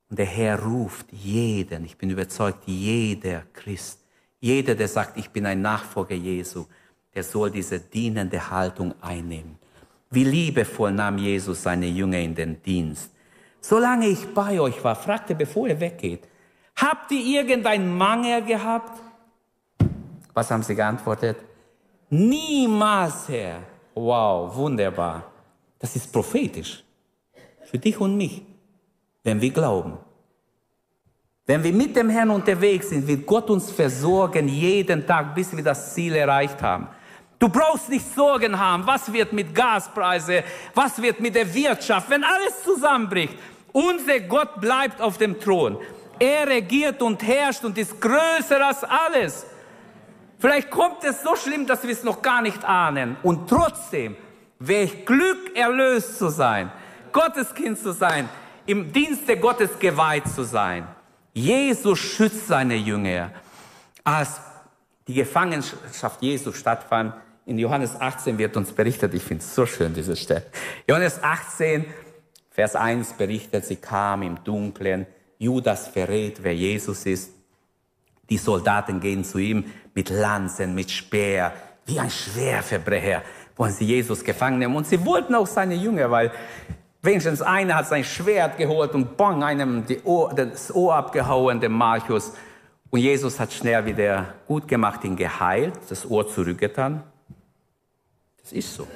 Und der Herr ruft jeden, ich bin überzeugt, jeder Christ, jeder, der sagt, ich bin ein Nachfolger Jesu, der soll diese dienende Haltung einnehmen. Wie liebevoll nahm Jesus seine Jünger in den Dienst. Solange ich bei euch war, fragte, bevor er weggeht, habt ihr irgendein Mangel gehabt? Was haben sie geantwortet? Niemals, Herr. Wow, wunderbar. Das ist prophetisch. Für dich und mich, wenn wir glauben. Wenn wir mit dem Herrn unterwegs sind, wird Gott uns versorgen jeden Tag, bis wir das Ziel erreicht haben. Du brauchst nicht Sorgen haben, was wird mit Gaspreise, was wird mit der Wirtschaft, wenn alles zusammenbricht. Unser Gott bleibt auf dem Thron. Er regiert und herrscht und ist größer als alles. Vielleicht kommt es so schlimm, dass wir es noch gar nicht ahnen. Und trotzdem, welch Glück, erlöst zu sein, Gottes Kind zu sein, im Dienste Gottes geweiht zu sein. Jesus schützt seine Jünger. Als die Gefangenschaft Jesu stattfand, in Johannes 18 wird uns berichtet, ich finde es so schön, diese Stelle. Johannes 18, Vers 1 berichtet, sie kam im Dunkeln, Judas verrät, wer Jesus ist. Die Soldaten gehen zu ihm mit Lanzen, mit Speer, wie ein Schwerverbrecher, wollen sie Jesus gefangen nehmen. Und sie wollten auch seine Jünger, weil wenigstens einer hat sein Schwert geholt und bang, einem Ohr, das Ohr abgehauen, dem Markus. Und Jesus hat schnell wieder gut gemacht, ihn geheilt, das Ohr zurückgetan. Das ist so.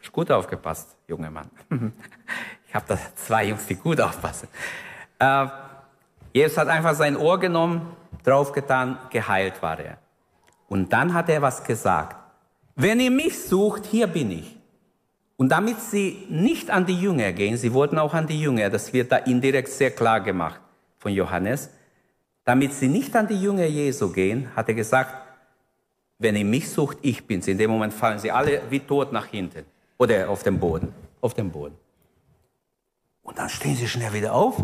Hast gut aufgepasst, junger Mann. Ich habe da zwei Jungs, die gut aufpassen. Äh, Jesus hat einfach sein Ohr genommen, draufgetan, geheilt war er. Und dann hat er was gesagt. Wenn ihr mich sucht, hier bin ich. Und damit sie nicht an die Jünger gehen, sie wollten auch an die Jünger, das wird da indirekt sehr klar gemacht von Johannes, damit sie nicht an die Jünger Jesu gehen, hat er gesagt, wenn ihr mich sucht, ich bin's. In dem Moment fallen sie alle wie tot nach hinten oder auf dem Boden, auf dem Boden. Und dann stehen sie schnell wieder auf.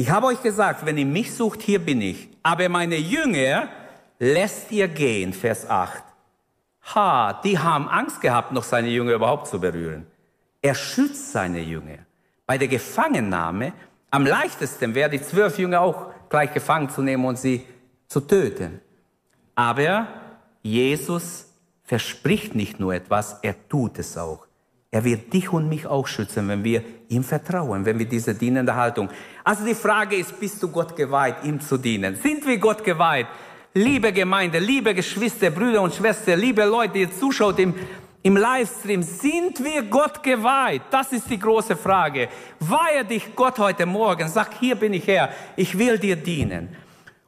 Ich habe euch gesagt, wenn ihr mich sucht, hier bin ich. Aber meine Jünger lässt ihr gehen, Vers 8. Ha, die haben Angst gehabt, noch seine Jünger überhaupt zu berühren. Er schützt seine Jünger. Bei der Gefangennahme, am leichtesten wäre die zwölf Jünger auch gleich gefangen zu nehmen und sie zu töten. Aber Jesus verspricht nicht nur etwas, er tut es auch. Er wird dich und mich auch schützen, wenn wir ihm vertrauen, wenn wir diese dienende Haltung. Also die Frage ist, bist du Gott geweiht, ihm zu dienen? Sind wir Gott geweiht? Liebe Gemeinde, liebe Geschwister, Brüder und Schwestern, liebe Leute, die zuschaut im, im Livestream, sind wir Gott geweiht? Das ist die große Frage. Weihe dich Gott heute Morgen, sag, hier bin ich Herr, ich will dir dienen.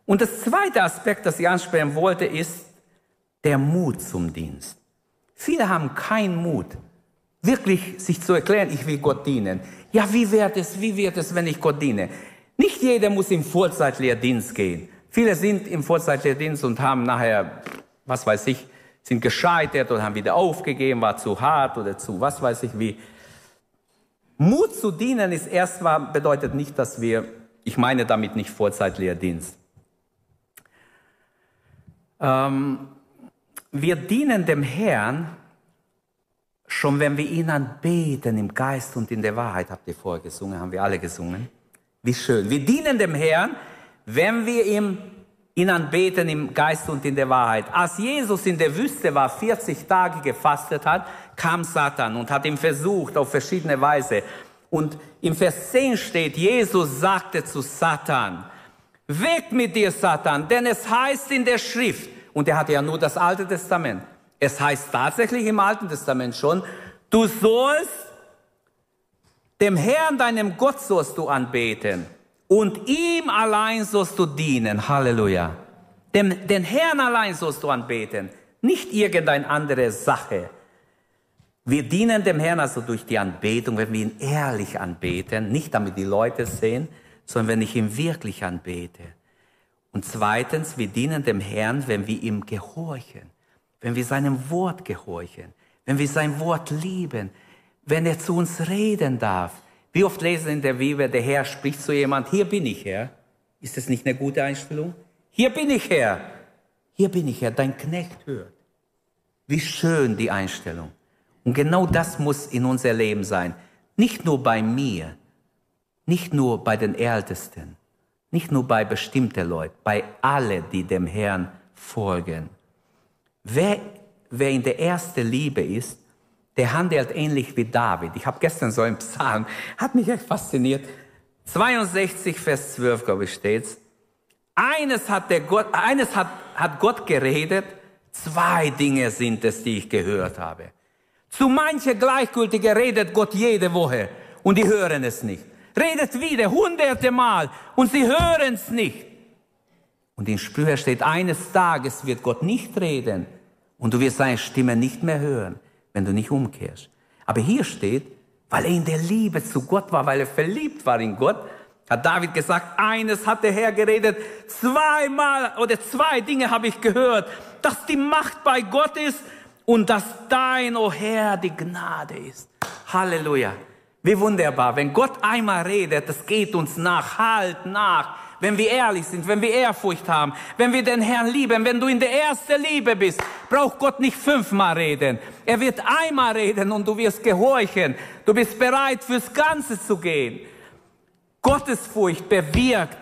Und das zweite Aspekt, das ich ansprechen wollte, ist der Mut zum Dienst. Viele haben keinen Mut, wirklich sich zu erklären, ich will Gott dienen. Ja, wie wird es, wie wird es, wenn ich Gott diene? Nicht jeder muss im Vollzeitlehrdienst gehen. Viele sind im Vollzeitdienst und haben nachher, was weiß ich, sind gescheitert oder haben wieder aufgegeben, war zu hart oder zu was weiß ich wie. Mut zu dienen ist erstmal, bedeutet nicht, dass wir, ich meine damit nicht Vollzeitlehrdienst. Ähm, wir dienen dem Herrn, schon wenn wir ihn anbeten im Geist und in der Wahrheit, habt ihr vorher gesungen, haben wir alle gesungen. Wie schön. Wir dienen dem Herrn, wenn wir ihm, ihn anbeten im Geist und in der Wahrheit. Als Jesus in der Wüste war, 40 Tage gefastet hat, kam Satan und hat ihn versucht auf verschiedene Weise. Und im Vers 10 steht, Jesus sagte zu Satan, weg mit dir, Satan, denn es heißt in der Schrift, und er hatte ja nur das Alte Testament, es heißt tatsächlich im Alten Testament schon, du sollst dem Herrn, deinem Gott sollst du anbeten und ihm allein sollst du dienen. Halleluja. Dem, den Herrn allein sollst du anbeten, nicht irgendeine andere Sache. Wir dienen dem Herrn also durch die Anbetung, wenn wir ihn ehrlich anbeten, nicht damit die Leute sehen, sondern wenn ich ihn wirklich anbete. Und zweitens, wir dienen dem Herrn, wenn wir ihm gehorchen, wenn wir seinem Wort gehorchen, wenn wir sein Wort lieben, wenn er zu uns reden darf, wie oft lesen in der Bibel, der Herr spricht zu jemand, hier bin ich Herr. Ist das nicht eine gute Einstellung? Hier bin ich Herr. Hier bin ich Herr, dein Knecht hört. Wie schön die Einstellung. Und genau das muss in unser Leben sein. Nicht nur bei mir, nicht nur bei den Ältesten, nicht nur bei bestimmten Leuten, bei alle, die dem Herrn folgen. Wer, wer in der ersten Liebe ist, der handelt ähnlich wie David. Ich habe gestern so einen Psalm, hat mich echt fasziniert. 62, Vers 12, glaube ich, steht's. Eines hat, der Gott, eines hat, hat Gott geredet, zwei Dinge sind es, die ich gehört habe. Zu manche Gleichgültige redet Gott jede Woche und die hören es nicht. Redet wieder, hunderte Mal und sie hören es nicht. Und in Sprüche steht, eines Tages wird Gott nicht reden und du wirst seine Stimme nicht mehr hören wenn du nicht umkehrst. Aber hier steht, weil er in der Liebe zu Gott war, weil er verliebt war in Gott, hat David gesagt, eines hat der Herr geredet, zweimal oder zwei Dinge habe ich gehört, dass die Macht bei Gott ist und dass dein, o oh Herr, die Gnade ist. Halleluja. Wie wunderbar. Wenn Gott einmal redet, das geht uns nach, halt nach wenn wir ehrlich sind, wenn wir Ehrfurcht haben, wenn wir den Herrn lieben, wenn du in der ersten Liebe bist, braucht Gott nicht fünfmal reden. Er wird einmal reden und du wirst gehorchen. Du bist bereit, fürs Ganze zu gehen. Gottesfurcht bewirkt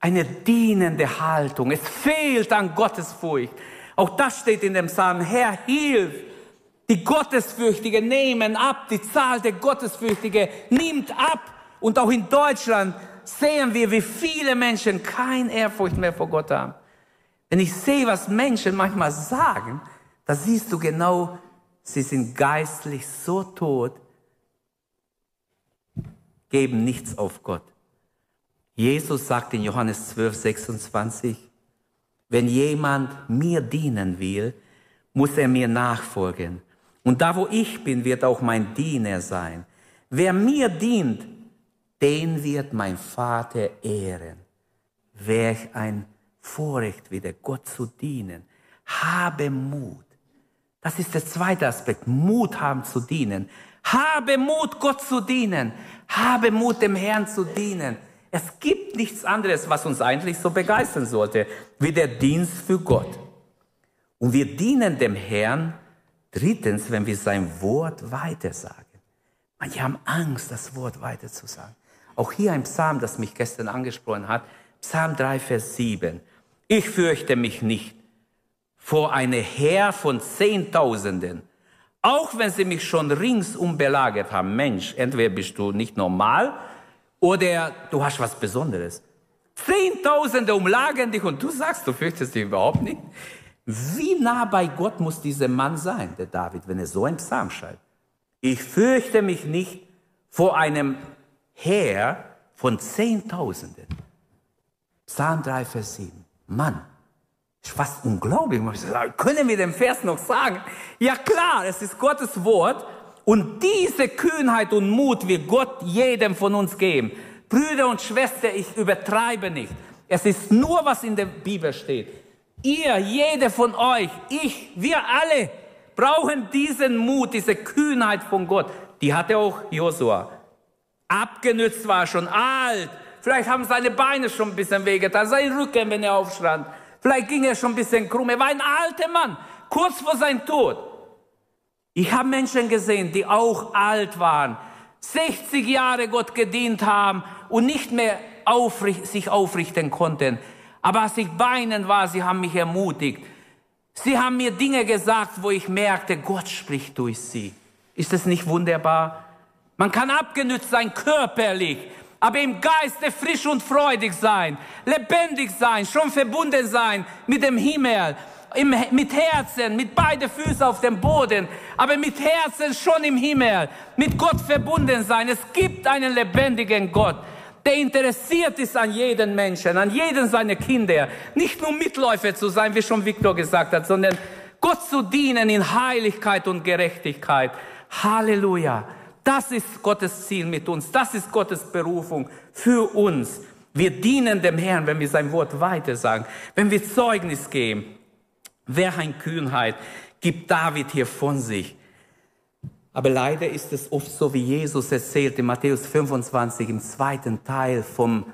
eine dienende Haltung. Es fehlt an Gottesfurcht. Auch das steht in dem Psalm. Herr, hilf. Die Gottesfürchtige nehmen ab. Die Zahl der Gottesfürchtige nimmt ab. Und auch in Deutschland sehen wir, wie viele Menschen kein Ehrfurcht mehr vor Gott haben. Wenn ich sehe, was Menschen manchmal sagen, da siehst du genau, sie sind geistlich so tot, geben nichts auf Gott. Jesus sagt in Johannes 12, 26, wenn jemand mir dienen will, muss er mir nachfolgen. Und da, wo ich bin, wird auch mein Diener sein. Wer mir dient, den wird mein Vater ehren. Welch ein Vorrecht wieder, Gott zu dienen. Habe Mut. Das ist der zweite Aspekt. Mut haben zu dienen. Habe Mut, Gott zu dienen. Habe Mut, dem Herrn zu dienen. Es gibt nichts anderes, was uns eigentlich so begeistern sollte, wie der Dienst für Gott. Und wir dienen dem Herrn drittens, wenn wir sein Wort weitersagen. Manche haben Angst, das Wort weiterzusagen. Auch hier ein Psalm, das mich gestern angesprochen hat, Psalm 3, Vers 7. Ich fürchte mich nicht vor eine Heer von Zehntausenden, auch wenn sie mich schon ringsum belagert haben. Mensch, entweder bist du nicht normal oder du hast was Besonderes. Zehntausende umlagern dich und du sagst, du fürchtest dich überhaupt nicht. Wie nah bei Gott muss dieser Mann sein, der David, wenn er so ein Psalm schreibt? Ich fürchte mich nicht vor einem Heer von Zehntausenden. Psalm 3, Vers 7. Mann, ist fast unglaublich. Können wir den Vers noch sagen? Ja klar, es ist Gottes Wort und diese Kühnheit und Mut wird Gott jedem von uns geben. Brüder und Schwestern, ich übertreibe nicht. Es ist nur, was in der Bibel steht. Ihr, jeder von euch, ich, wir alle brauchen diesen Mut, diese Kühnheit von Gott. Die hatte auch Josua. Abgenützt war schon alt. Vielleicht haben seine Beine schon ein bisschen wehgetan, sein Rücken, wenn er aufstand. Vielleicht ging er schon ein bisschen krumm. Er war ein alter Mann, kurz vor seinem Tod. Ich habe Menschen gesehen, die auch alt waren, 60 Jahre Gott gedient haben und nicht mehr aufricht, sich aufrichten konnten. Aber als ich weinen war, sie haben mich ermutigt. Sie haben mir Dinge gesagt, wo ich merkte, Gott spricht durch sie. Ist das nicht wunderbar? Man kann abgenützt sein körperlich, aber im Geiste frisch und freudig sein, lebendig sein, schon verbunden sein mit dem Himmel, im, mit Herzen, mit beide Füße auf dem Boden, aber mit Herzen schon im Himmel, mit Gott verbunden sein. Es gibt einen lebendigen Gott, der interessiert ist an jeden Menschen, an jeden seiner Kinder. Nicht nur Mitläufer zu sein, wie schon Viktor gesagt hat, sondern Gott zu dienen in Heiligkeit und Gerechtigkeit. Halleluja. Das ist Gottes Ziel mit uns. Das ist Gottes Berufung für uns. Wir dienen dem Herrn, wenn wir sein Wort weitersagen, wenn wir Zeugnis geben. Wer ein Kühnheit gibt David hier von sich. Aber leider ist es oft so, wie Jesus erzählt in Matthäus 25 im zweiten Teil vom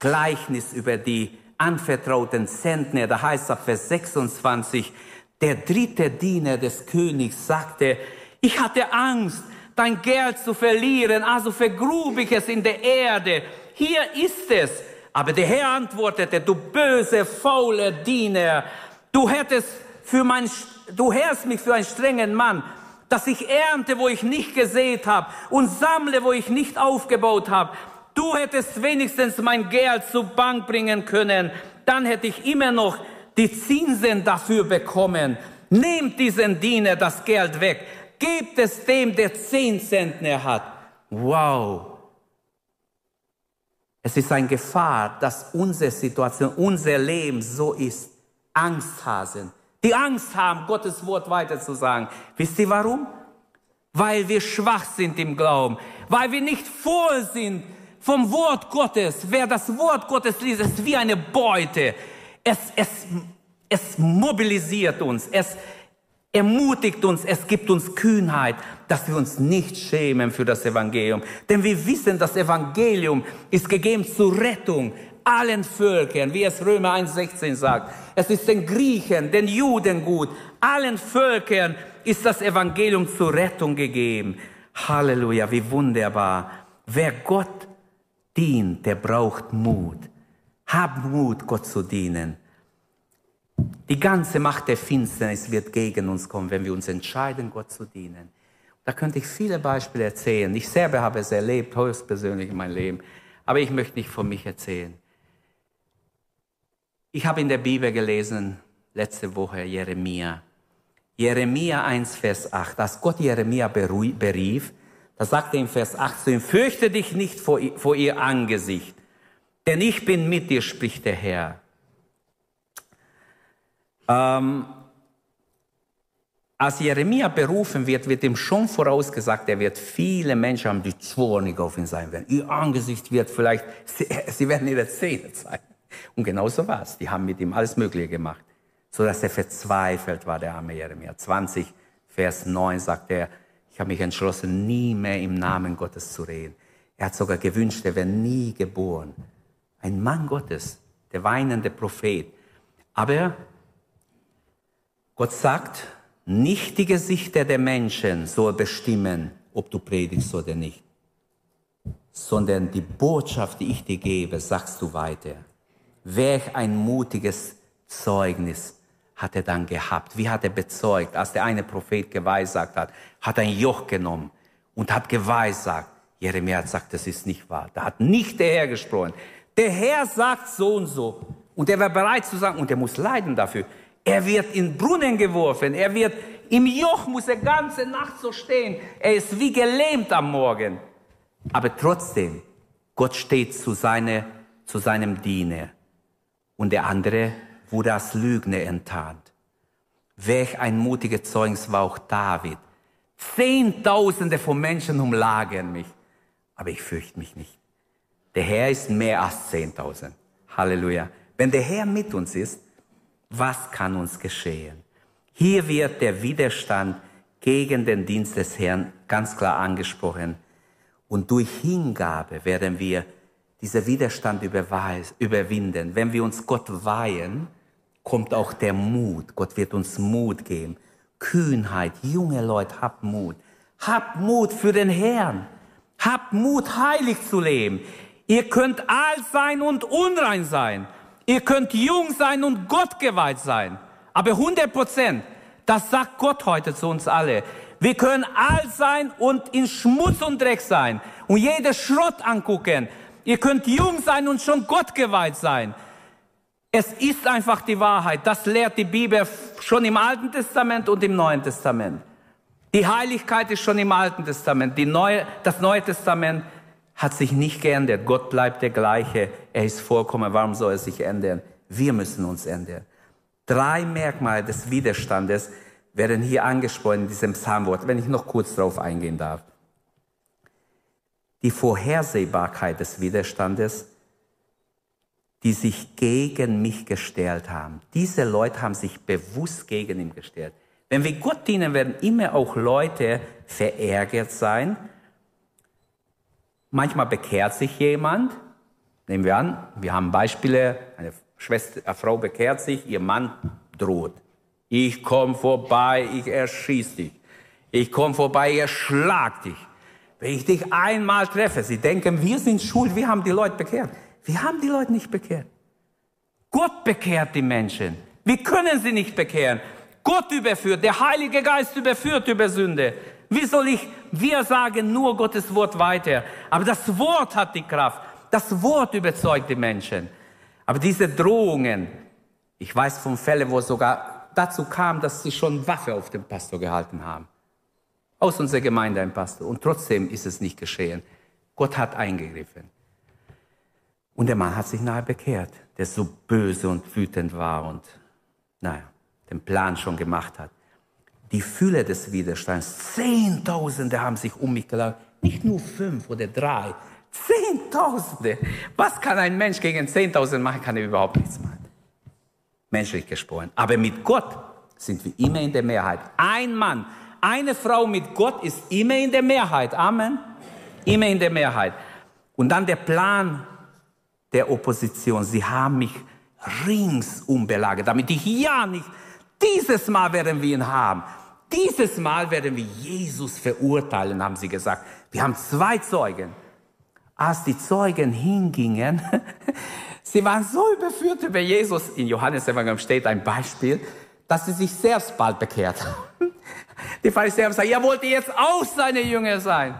Gleichnis über die anvertrauten Zentner. Da heißt es Vers 26, der dritte Diener des Königs sagte, ich hatte Angst, dein Geld zu verlieren, also vergrub ich es in der Erde. Hier ist es. Aber der Herr antwortete, du böse, faule Diener, du hättest für mein, du hältst mich für einen strengen Mann, dass ich ernte, wo ich nicht gesät habe und sammle, wo ich nicht aufgebaut habe. Du hättest wenigstens mein Geld zur Bank bringen können, dann hätte ich immer noch die Zinsen dafür bekommen. Nehmt diesen Diener das Geld weg. Gebt es dem, der zehn Zentner hat. Wow. Es ist eine Gefahr, dass unsere Situation, unser Leben so ist. Angsthasen. Die Angst haben, Gottes Wort weiterzusagen. Wisst ihr warum? Weil wir schwach sind im Glauben. Weil wir nicht voll sind vom Wort Gottes. Wer das Wort Gottes liest, ist wie eine Beute. Es, es, es mobilisiert uns. Es, ermutigt uns, es gibt uns Kühnheit, dass wir uns nicht schämen für das Evangelium. Denn wir wissen, das Evangelium ist gegeben zur Rettung allen Völkern, wie es Römer 1,16 sagt. Es ist den Griechen, den Juden gut. Allen Völkern ist das Evangelium zur Rettung gegeben. Halleluja, wie wunderbar. Wer Gott dient, der braucht Mut. Hab Mut, Gott zu dienen. Die ganze Macht der Finsternis wird gegen uns kommen, wenn wir uns entscheiden, Gott zu dienen. Da könnte ich viele Beispiele erzählen. Ich selber habe es erlebt, höchstpersönlich in meinem Leben. Aber ich möchte nicht von mich erzählen. Ich habe in der Bibel gelesen, letzte Woche Jeremia. Jeremia 1, Vers 8. Als Gott Jeremia berief, da sagte er in Vers 8 zu ihm, fürchte dich nicht vor, vor ihr Angesicht, Denn ich bin mit dir, spricht der Herr. Ähm, als Jeremia berufen wird, wird ihm schon vorausgesagt, er wird viele Menschen haben, die zornig auf ihn sein werden. Ihr Angesicht wird vielleicht, sie, werden ihre Zähne zeigen. Und genau so war es. Die haben mit ihm alles Mögliche gemacht, so dass er verzweifelt war, der arme Jeremia. 20, Vers 9 sagt er, ich habe mich entschlossen, nie mehr im Namen Gottes zu reden. Er hat sogar gewünscht, er wäre nie geboren. Ein Mann Gottes, der weinende Prophet. Aber Gott sagt, nicht die Gesichter der Menschen soll bestimmen, ob du predigst oder nicht, sondern die Botschaft, die ich dir gebe, sagst du weiter. Welch ein mutiges Zeugnis hat er dann gehabt? Wie hat er bezeugt, als der eine Prophet geweissagt hat, hat ein Joch genommen und hat geweissagt. Jeremia hat gesagt, das ist nicht wahr. Da hat nicht der Herr gesprochen. Der Herr sagt so und so. Und er war bereit zu sagen, und er muss leiden dafür. Er wird in Brunnen geworfen. Er wird im Joch, muss er ganze Nacht so stehen. Er ist wie gelähmt am Morgen. Aber trotzdem, Gott steht zu, seine, zu seinem Diener. Und der andere wurde als Lügner enttarnt. Welch ein mutiger Zeugnis war auch David. Zehntausende von Menschen umlagern mich. Aber ich fürchte mich nicht. Der Herr ist mehr als zehntausend. Halleluja. Wenn der Herr mit uns ist, was kann uns geschehen? Hier wird der Widerstand gegen den Dienst des Herrn ganz klar angesprochen. Und durch Hingabe werden wir diesen Widerstand überwinden. Wenn wir uns Gott weihen, kommt auch der Mut. Gott wird uns Mut geben. Kühnheit. Junge Leute, habt Mut. Habt Mut für den Herrn. Habt Mut, heilig zu leben. Ihr könnt alt sein und unrein sein. Ihr könnt jung sein und Gott geweiht sein. Aber 100 Prozent, das sagt Gott heute zu uns alle. Wir können alt sein und in Schmutz und Dreck sein und jede Schrott angucken. Ihr könnt jung sein und schon Gott geweiht sein. Es ist einfach die Wahrheit. Das lehrt die Bibel schon im Alten Testament und im Neuen Testament. Die Heiligkeit ist schon im Alten Testament. Neue, das Neue Testament hat sich nicht geändert. Gott bleibt der gleiche. Er ist vollkommen. Warum soll er sich ändern? Wir müssen uns ändern. Drei Merkmale des Widerstandes werden hier angesprochen in diesem Psalmwort, wenn ich noch kurz darauf eingehen darf. Die Vorhersehbarkeit des Widerstandes, die sich gegen mich gestellt haben. Diese Leute haben sich bewusst gegen ihn gestellt. Wenn wir Gott dienen, werden immer auch Leute verärgert sein, Manchmal bekehrt sich jemand. Nehmen wir an, wir haben Beispiele, eine, Schwester, eine Frau bekehrt sich, ihr Mann droht. Ich komme vorbei, ich erschieß dich. Ich komme vorbei, ich erschlag dich. Wenn ich dich einmal treffe, sie denken, wir sind schuld, wir haben die Leute bekehrt. Wir haben die Leute nicht bekehrt. Gott bekehrt die Menschen. Wir können sie nicht bekehren. Gott überführt, der Heilige Geist überführt über Sünde. Wie soll ich, wir sagen nur Gottes Wort weiter. Aber das Wort hat die Kraft. Das Wort überzeugt die Menschen. Aber diese Drohungen, ich weiß von Fällen, wo es sogar dazu kam, dass sie schon Waffe auf den Pastor gehalten haben. Aus unserer Gemeinde ein Pastor. Und trotzdem ist es nicht geschehen. Gott hat eingegriffen. Und der Mann hat sich nahe bekehrt, der so böse und wütend war und, naja, den Plan schon gemacht hat die Fülle des Widerstands. Zehntausende haben sich um mich gelagert. Nicht nur fünf oder drei. Zehntausende. Was kann ein Mensch gegen Zehntausende machen? Kann er überhaupt nichts machen. Menschlich gesprochen. Aber mit Gott sind wir immer in der Mehrheit. Ein Mann, eine Frau mit Gott ist immer in der Mehrheit. Amen. Immer in der Mehrheit. Und dann der Plan der Opposition. Sie haben mich ringsum belagert, damit ich ja nicht dieses Mal werden wir ihn haben. Dieses Mal werden wir Jesus verurteilen, haben sie gesagt. Wir haben zwei Zeugen. Als die Zeugen hingingen, sie waren so überführt über Jesus. In Johannes Evangelium steht ein Beispiel, dass sie sich selbst bald bekehrt haben. Die Pharisäer haben gesagt, ihr wollt jetzt auch seine Jünger sein.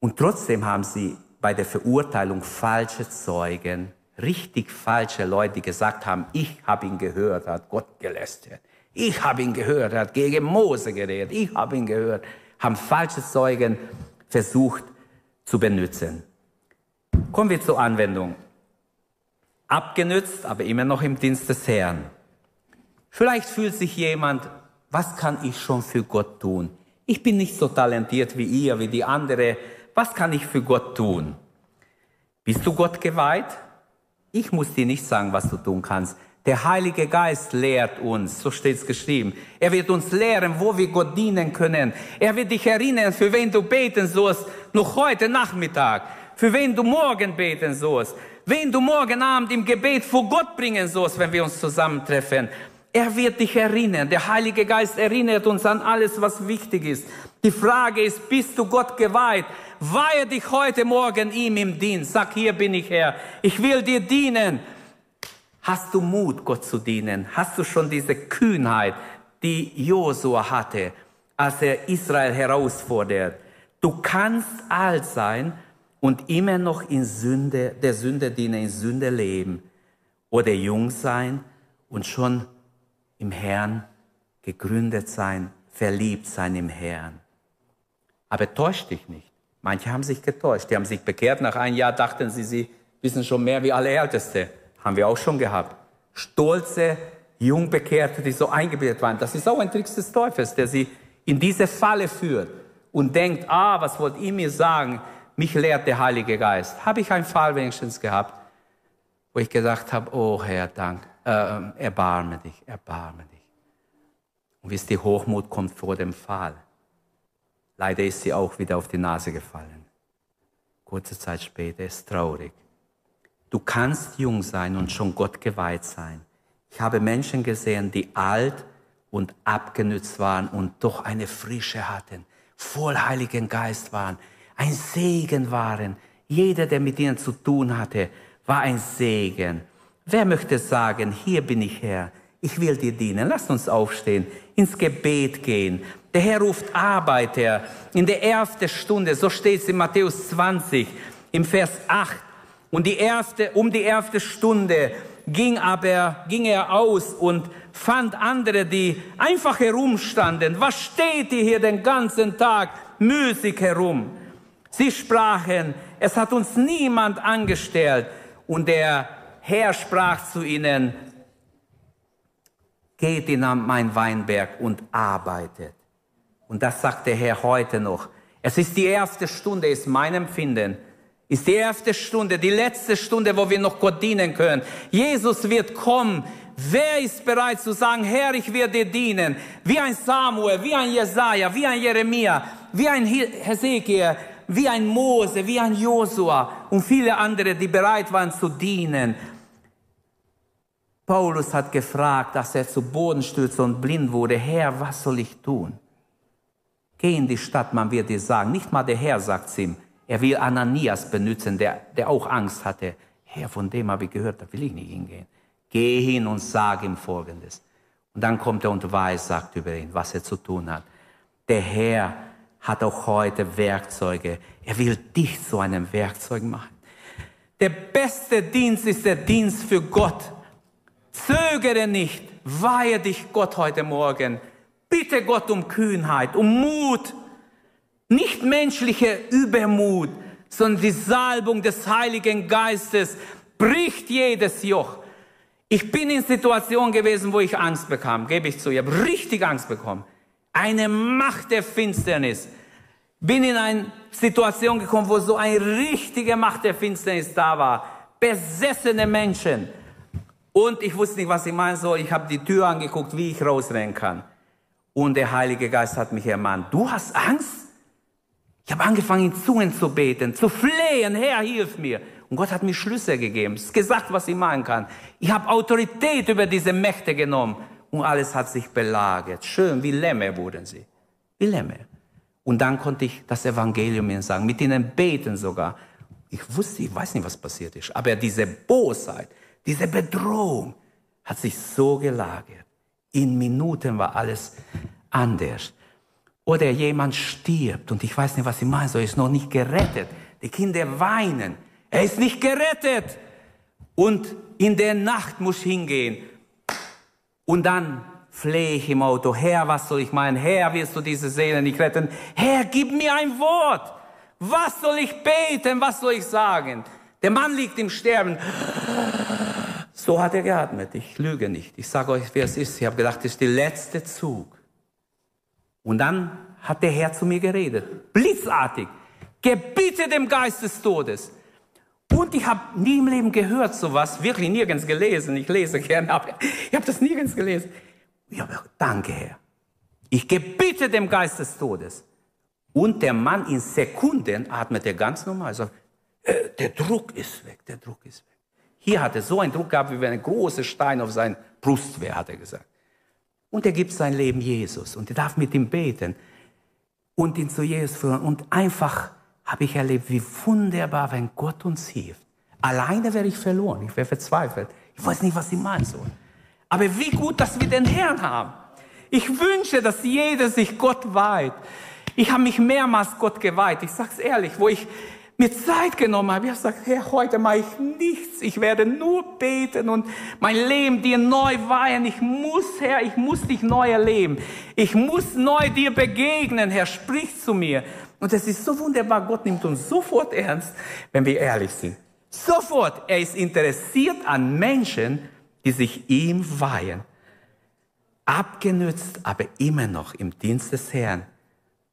Und trotzdem haben sie bei der Verurteilung falsche Zeugen, richtig falsche Leute, gesagt haben, ich habe ihn gehört, hat Gott gelästert. Ich habe ihn gehört, hat gegen Mose geredet. Ich habe ihn gehört. Haben falsche Zeugen versucht zu benutzen. Kommen wir zur Anwendung. Abgenützt, aber immer noch im Dienst des Herrn. Vielleicht fühlt sich jemand, was kann ich schon für Gott tun? Ich bin nicht so talentiert wie ihr, wie die andere. Was kann ich für Gott tun? Bist du Gott geweiht? Ich muss dir nicht sagen, was du tun kannst. Der Heilige Geist lehrt uns, so steht es geschrieben. Er wird uns lehren, wo wir Gott dienen können. Er wird dich erinnern, für wen du beten sollst, noch heute Nachmittag. Für wen du morgen beten sollst. Wen du morgen Abend im Gebet vor Gott bringen sollst, wenn wir uns zusammentreffen. Er wird dich erinnern. Der Heilige Geist erinnert uns an alles, was wichtig ist. Die Frage ist, bist du Gott geweiht? Weihe dich heute Morgen ihm im Dienst. Sag, hier bin ich Herr. Ich will dir dienen. Hast du Mut, Gott zu dienen? Hast du schon diese Kühnheit, die Josua hatte, als er Israel herausfordert? Du kannst alt sein und immer noch in Sünde, der Sünde dienen, in Sünde leben. Oder jung sein und schon im Herrn gegründet sein, verliebt sein im Herrn. Aber täusch dich nicht. Manche haben sich getäuscht. Die haben sich bekehrt. Nach einem Jahr dachten sie, sie wissen schon mehr wie alle Älteste. Haben wir auch schon gehabt. Stolze, Jungbekehrte, die so eingebildet waren. Das ist auch ein Trick des Teufels, der sie in diese Falle führt und denkt, ah, was wollt ihr mir sagen? Mich lehrt der Heilige Geist. Habe ich einen Fall wenigstens gehabt, wo ich gesagt habe, oh Herr, dank, äh, erbarme dich, erbarme dich. Und wisst ihr, Hochmut kommt vor dem Fall. Leider ist sie auch wieder auf die Nase gefallen. Kurze Zeit später ist traurig. Du kannst jung sein und schon Gott geweiht sein. Ich habe Menschen gesehen, die alt und abgenützt waren und doch eine Frische hatten, voll Heiligen Geist waren, ein Segen waren. Jeder, der mit ihnen zu tun hatte, war ein Segen. Wer möchte sagen, hier bin ich Herr, ich will dir dienen. Lass uns aufstehen, ins Gebet gehen. Der Herr ruft Arbeiter in der ersten Stunde, so steht es in Matthäus 20, im Vers 8. Und die erste, um die erste Stunde ging aber, ging er aus und fand andere, die einfach herumstanden. Was steht ihr hier den ganzen Tag müßig herum? Sie sprachen, es hat uns niemand angestellt. Und der Herr sprach zu ihnen, geht in mein Weinberg und arbeitet. Und das sagt der Herr heute noch. Es ist die erste Stunde, ist mein Empfinden ist die erste Stunde, die letzte Stunde, wo wir noch Gott dienen können. Jesus wird kommen. Wer ist bereit zu sagen, Herr, ich werde dir dienen? Wie ein Samuel, wie ein Jesaja, wie ein Jeremia, wie ein Hesekiel, wie ein Mose, wie ein Josua und viele andere, die bereit waren zu dienen. Paulus hat gefragt, dass er zu Boden stürzte und blind wurde, Herr, was soll ich tun? Geh in die Stadt, man wird dir sagen. Nicht mal der Herr sagt es ihm. Er will Ananias benutzen, der, der auch Angst hatte. Herr, von dem habe ich gehört, da will ich nicht hingehen. Geh hin und sag ihm Folgendes. Und dann kommt er und weiß, sagt über ihn, was er zu tun hat. Der Herr hat auch heute Werkzeuge. Er will dich zu einem Werkzeug machen. Der beste Dienst ist der Dienst für Gott. Zögere nicht, weihe dich Gott heute Morgen. Bitte Gott um Kühnheit, um Mut, nicht menschlicher Übermut, sondern die Salbung des Heiligen Geistes bricht jedes Joch. Ich bin in Situationen gewesen, wo ich Angst bekam, gebe ich zu. Ich habe richtig Angst bekommen. Eine Macht der Finsternis. Bin in eine Situation gekommen, wo so eine richtige Macht der Finsternis da war. Besessene Menschen. Und ich wusste nicht, was ich meinen soll. Ich habe die Tür angeguckt, wie ich rausrennen kann. Und der Heilige Geist hat mich ermahnt. Du hast Angst? Ich habe angefangen, in Zungen zu beten, zu flehen, Herr, hilf mir. Und Gott hat mir Schlüsse gegeben, es gesagt, was ich machen kann. Ich habe Autorität über diese Mächte genommen und alles hat sich belagert. Schön, wie Lämme wurden sie. Wie Lämme. Und dann konnte ich das Evangelium ihnen sagen, mit ihnen beten sogar. Ich wusste, ich weiß nicht, was passiert ist, aber diese Bosheit, diese Bedrohung hat sich so gelagert. In Minuten war alles anders. Oder jemand stirbt und ich weiß nicht, was sie meinen soll, ist noch nicht gerettet. Die Kinder weinen. Er ist nicht gerettet. Und in der Nacht muss ich hingehen. Und dann flehe ich im Auto, Herr, was soll ich meinen? Herr, wirst du diese Seele nicht retten? Herr, gib mir ein Wort. Was soll ich beten? Was soll ich sagen? Der Mann liegt im Sterben. So hat er geatmet. Ich lüge nicht. Ich sage euch, wer es ist. Ich habe gedacht, das ist der letzte Zug. Und dann hat der Herr zu mir geredet. Blitzartig. Gebiete dem Geist des Todes. Und ich habe nie im Leben gehört sowas, wirklich nirgends gelesen. Ich lese gerne, aber ich habe das nirgends gelesen. Ich habe gedacht, danke Herr. Ich gebiete dem Geist des Todes. Und der Mann in Sekunden atmete ganz normal. Sagt, äh, der Druck ist weg, der Druck ist weg. Hier hat er so einen Druck gehabt, wie wenn ein großer Stein auf sein Brust wäre, hat er gesagt. Und er gibt sein Leben Jesus und er darf mit ihm beten und ihn zu Jesus führen. Und einfach habe ich erlebt, wie wunderbar, wenn Gott uns hilft. Alleine wäre ich verloren, ich wäre verzweifelt. Ich weiß nicht, was ich meinen soll. Aber wie gut, dass wir den Herrn haben. Ich wünsche, dass jeder sich Gott weiht. Ich habe mich mehrmals Gott geweiht. Ich sage es ehrlich, wo ich mir Zeit genommen habe. Ich habe gesagt, Herr, heute mache ich nichts. Ich werde nur beten und mein Leben dir neu weihen. Ich muss, Herr, ich muss dich neu erleben. Ich muss neu dir begegnen. Herr, sprich zu mir. Und es ist so wunderbar. Gott nimmt uns sofort ernst, wenn wir ehrlich sind. Sofort. Er ist interessiert an Menschen, die sich ihm weihen. Abgenützt, aber immer noch im Dienst des Herrn.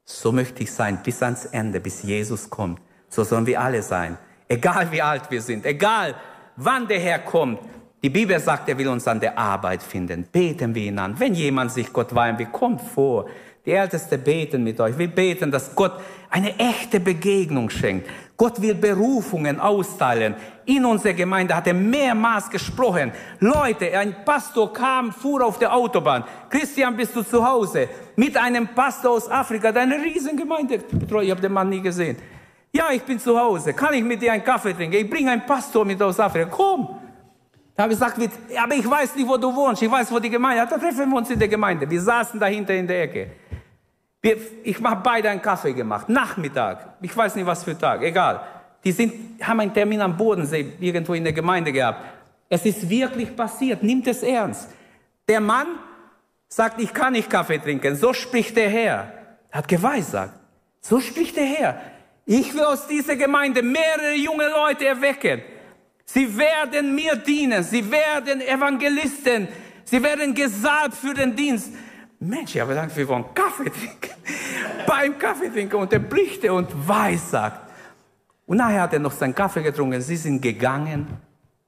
So möchte ich sein bis ans Ende, bis Jesus kommt. So sollen wir alle sein. Egal wie alt wir sind, egal wann der Herr kommt. Die Bibel sagt, er will uns an der Arbeit finden. Beten wir ihn an. Wenn jemand sich Gott weihen will, kommt vor. Die Älteste beten mit euch. Wir beten, dass Gott eine echte Begegnung schenkt. Gott will Berufungen austeilen. In unserer Gemeinde hat er mehrmals gesprochen. Leute, ein Pastor kam, fuhr auf der Autobahn. Christian, bist du zu Hause? Mit einem Pastor aus Afrika, der Riesengemeinde. Ich habe den Mann nie gesehen. Ja, ich bin zu Hause. Kann ich mit dir einen Kaffee trinken? Ich bringe einen Pastor mit aus Afrika. Komm. Da habe ich gesagt, aber ich weiß nicht, wo du wohnst. Ich weiß, wo die Gemeinde ist. Da treffen wir uns in der Gemeinde. Wir saßen dahinter in der Ecke. Wir, ich habe beide einen Kaffee gemacht. Nachmittag. Ich weiß nicht, was für Tag. Egal. Die sind, haben einen Termin am Bodensee irgendwo in der Gemeinde gehabt. Es ist wirklich passiert. Nimmt es ernst. Der Mann sagt, ich kann nicht Kaffee trinken. So spricht der Herr. Er hat geweissagt. So spricht der Herr. Ich will aus dieser Gemeinde mehrere junge Leute erwecken. Sie werden mir dienen. Sie werden Evangelisten. Sie werden gesalbt für den Dienst. Mensch, ich habe gedacht, wir wollen Kaffee trinken. Beim Kaffee trinken und er bricht und weissagt. Und nachher hat er noch seinen Kaffee getrunken. Sie sind gegangen.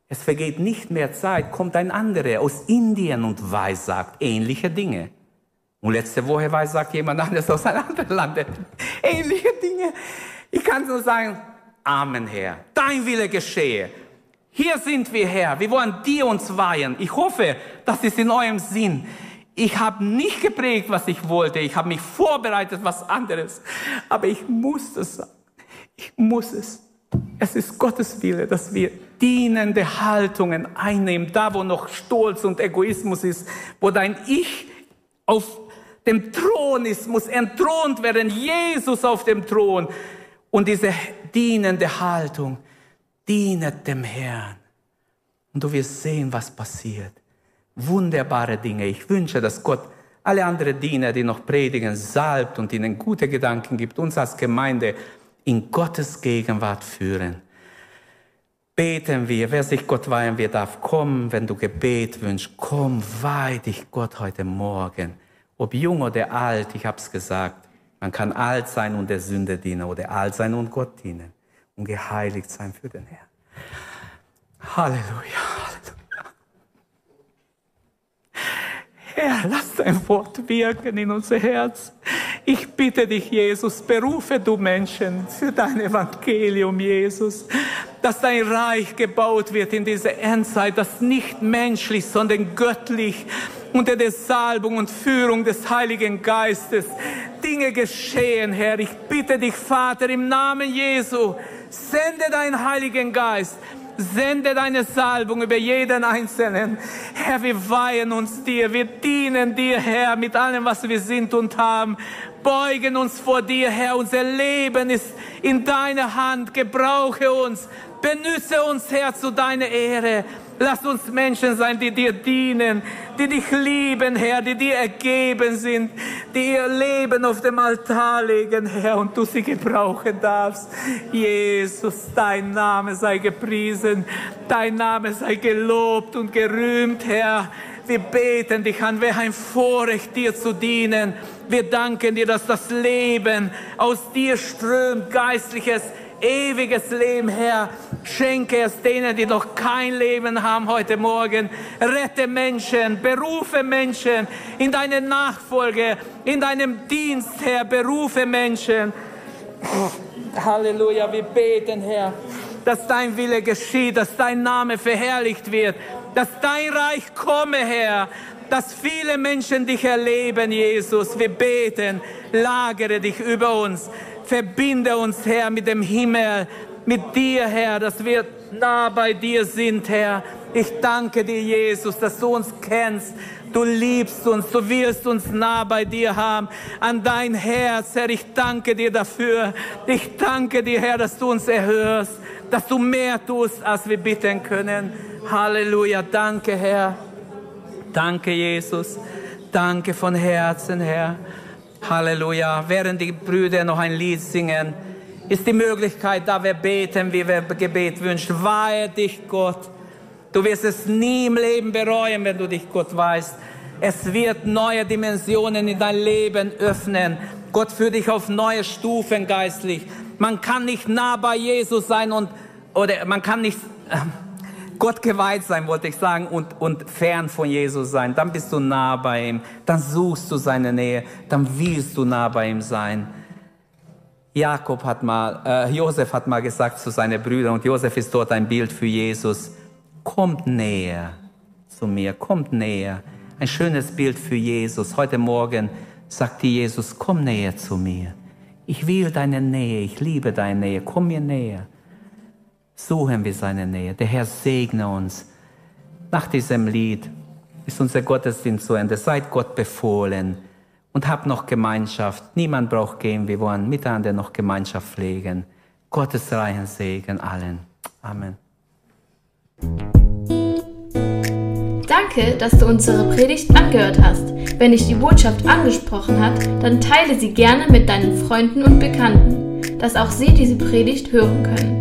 Es vergeht nicht mehr Zeit, kommt ein anderer aus Indien und weissagt ähnliche Dinge. Und letzte Woche weissagt jemand anderes aus einem anderen Land ähnliche Dinge. Ich kann nur sagen, Amen, Herr. Dein Wille geschehe. Hier sind wir, Herr. Wir wollen dir uns weihen. Ich hoffe, das ist in eurem Sinn. Ich habe nicht geprägt, was ich wollte. Ich habe mich vorbereitet, was anderes. Aber ich muss es sagen. Ich muss es. Es ist Gottes Wille, dass wir dienende Haltungen einnehmen, da wo noch Stolz und Egoismus ist, wo dein Ich auf dem Thron ist, muss entthront werden, Jesus auf dem Thron. Und diese dienende Haltung dienet dem Herrn. Und du wirst sehen, was passiert. Wunderbare Dinge. Ich wünsche, dass Gott alle anderen Diener, die noch predigen, salbt und ihnen gute Gedanken gibt, uns als Gemeinde in Gottes Gegenwart führen. Beten wir, wer sich Gott weihen will, darf kommen, wenn du Gebet wünschst. Komm, weih dich Gott heute Morgen. Ob jung oder alt, ich habe es gesagt. Man kann alt sein und der Sünde dienen oder alt sein und Gott dienen und geheiligt sein für den Herrn. Halleluja, Halleluja. Herr, lass dein Wort wirken in unser Herz. Ich bitte dich, Jesus, berufe du Menschen für dein Evangelium, Jesus, dass dein Reich gebaut wird in dieser Endzeit, das nicht menschlich, sondern göttlich unter der Salbung und Führung des Heiligen Geistes Dinge geschehen, Herr. Ich bitte dich, Vater, im Namen Jesu, sende deinen Heiligen Geist. Sende deine Salbung über jeden Einzelnen. Herr, wir weihen uns dir. Wir dienen dir, Herr, mit allem, was wir sind und haben. Beugen uns vor dir, Herr. Unser Leben ist in deiner Hand. Gebrauche uns. Benütze uns, Herr, zu deiner Ehre. Lass uns Menschen sein, die dir dienen, die dich lieben, Herr, die dir ergeben sind, die ihr Leben auf dem Altar legen, Herr, und du sie gebrauchen darfst. Jesus, dein Name sei gepriesen, dein Name sei gelobt und gerühmt, Herr. Wir beten dich an, wer ein Vorrecht, dir zu dienen. Wir danken dir, dass das Leben aus dir strömt, geistliches, ewiges Leben, Herr. Schenke es denen, die noch kein Leben haben heute Morgen. Rette Menschen, berufe Menschen in deine Nachfolge, in deinem Dienst, Herr. Berufe Menschen. Halleluja, wir beten, Herr, dass dein Wille geschieht, dass dein Name verherrlicht wird, dass dein Reich komme, Herr, dass viele Menschen dich erleben, Jesus. Wir beten, lagere dich über uns, verbinde uns, Herr, mit dem Himmel, mit dir, Herr, dass wir nah bei dir sind, Herr. Ich danke dir, Jesus, dass du uns kennst. Du liebst uns, du willst uns nah bei dir haben, an dein Herz, Herr. Ich danke dir dafür. Ich danke dir, Herr, dass du uns erhörst, dass du mehr tust, als wir bitten können. Halleluja. Danke, Herr. Danke, Jesus. Danke von Herzen, Herr. Halleluja. Während die Brüder noch ein Lied singen, ist die Möglichkeit, da wir beten, wie wir Gebet wünschen. Weihe dich, Gott. Du wirst es nie im Leben bereuen, wenn du dich Gott weißt. Es wird neue Dimensionen in dein Leben öffnen. Gott führt dich auf neue Stufen geistlich. Man kann nicht nah bei Jesus sein und, oder man kann nicht, äh, Gott geweiht sein, wollte ich sagen, und, und fern von Jesus sein. Dann bist du nah bei ihm. Dann suchst du seine Nähe. Dann willst du nah bei ihm sein. Jakob hat mal, äh, Josef hat mal gesagt zu seinen Brüdern, und Josef ist dort ein Bild für Jesus, kommt näher zu mir, kommt näher. Ein schönes Bild für Jesus. Heute Morgen sagte Jesus, komm näher zu mir. Ich will deine Nähe, ich liebe deine Nähe, komm mir näher. Suchen wir seine Nähe. Der Herr segne uns. Nach diesem Lied ist unser Gottesdienst zu Ende. Seid Gott befohlen und habt noch Gemeinschaft. Niemand braucht gehen. Wir wollen miteinander noch Gemeinschaft pflegen. Gottes reichen Segen allen. Amen. Danke, dass du unsere Predigt angehört hast. Wenn dich die Botschaft angesprochen hat, dann teile sie gerne mit deinen Freunden und Bekannten, dass auch sie diese Predigt hören können.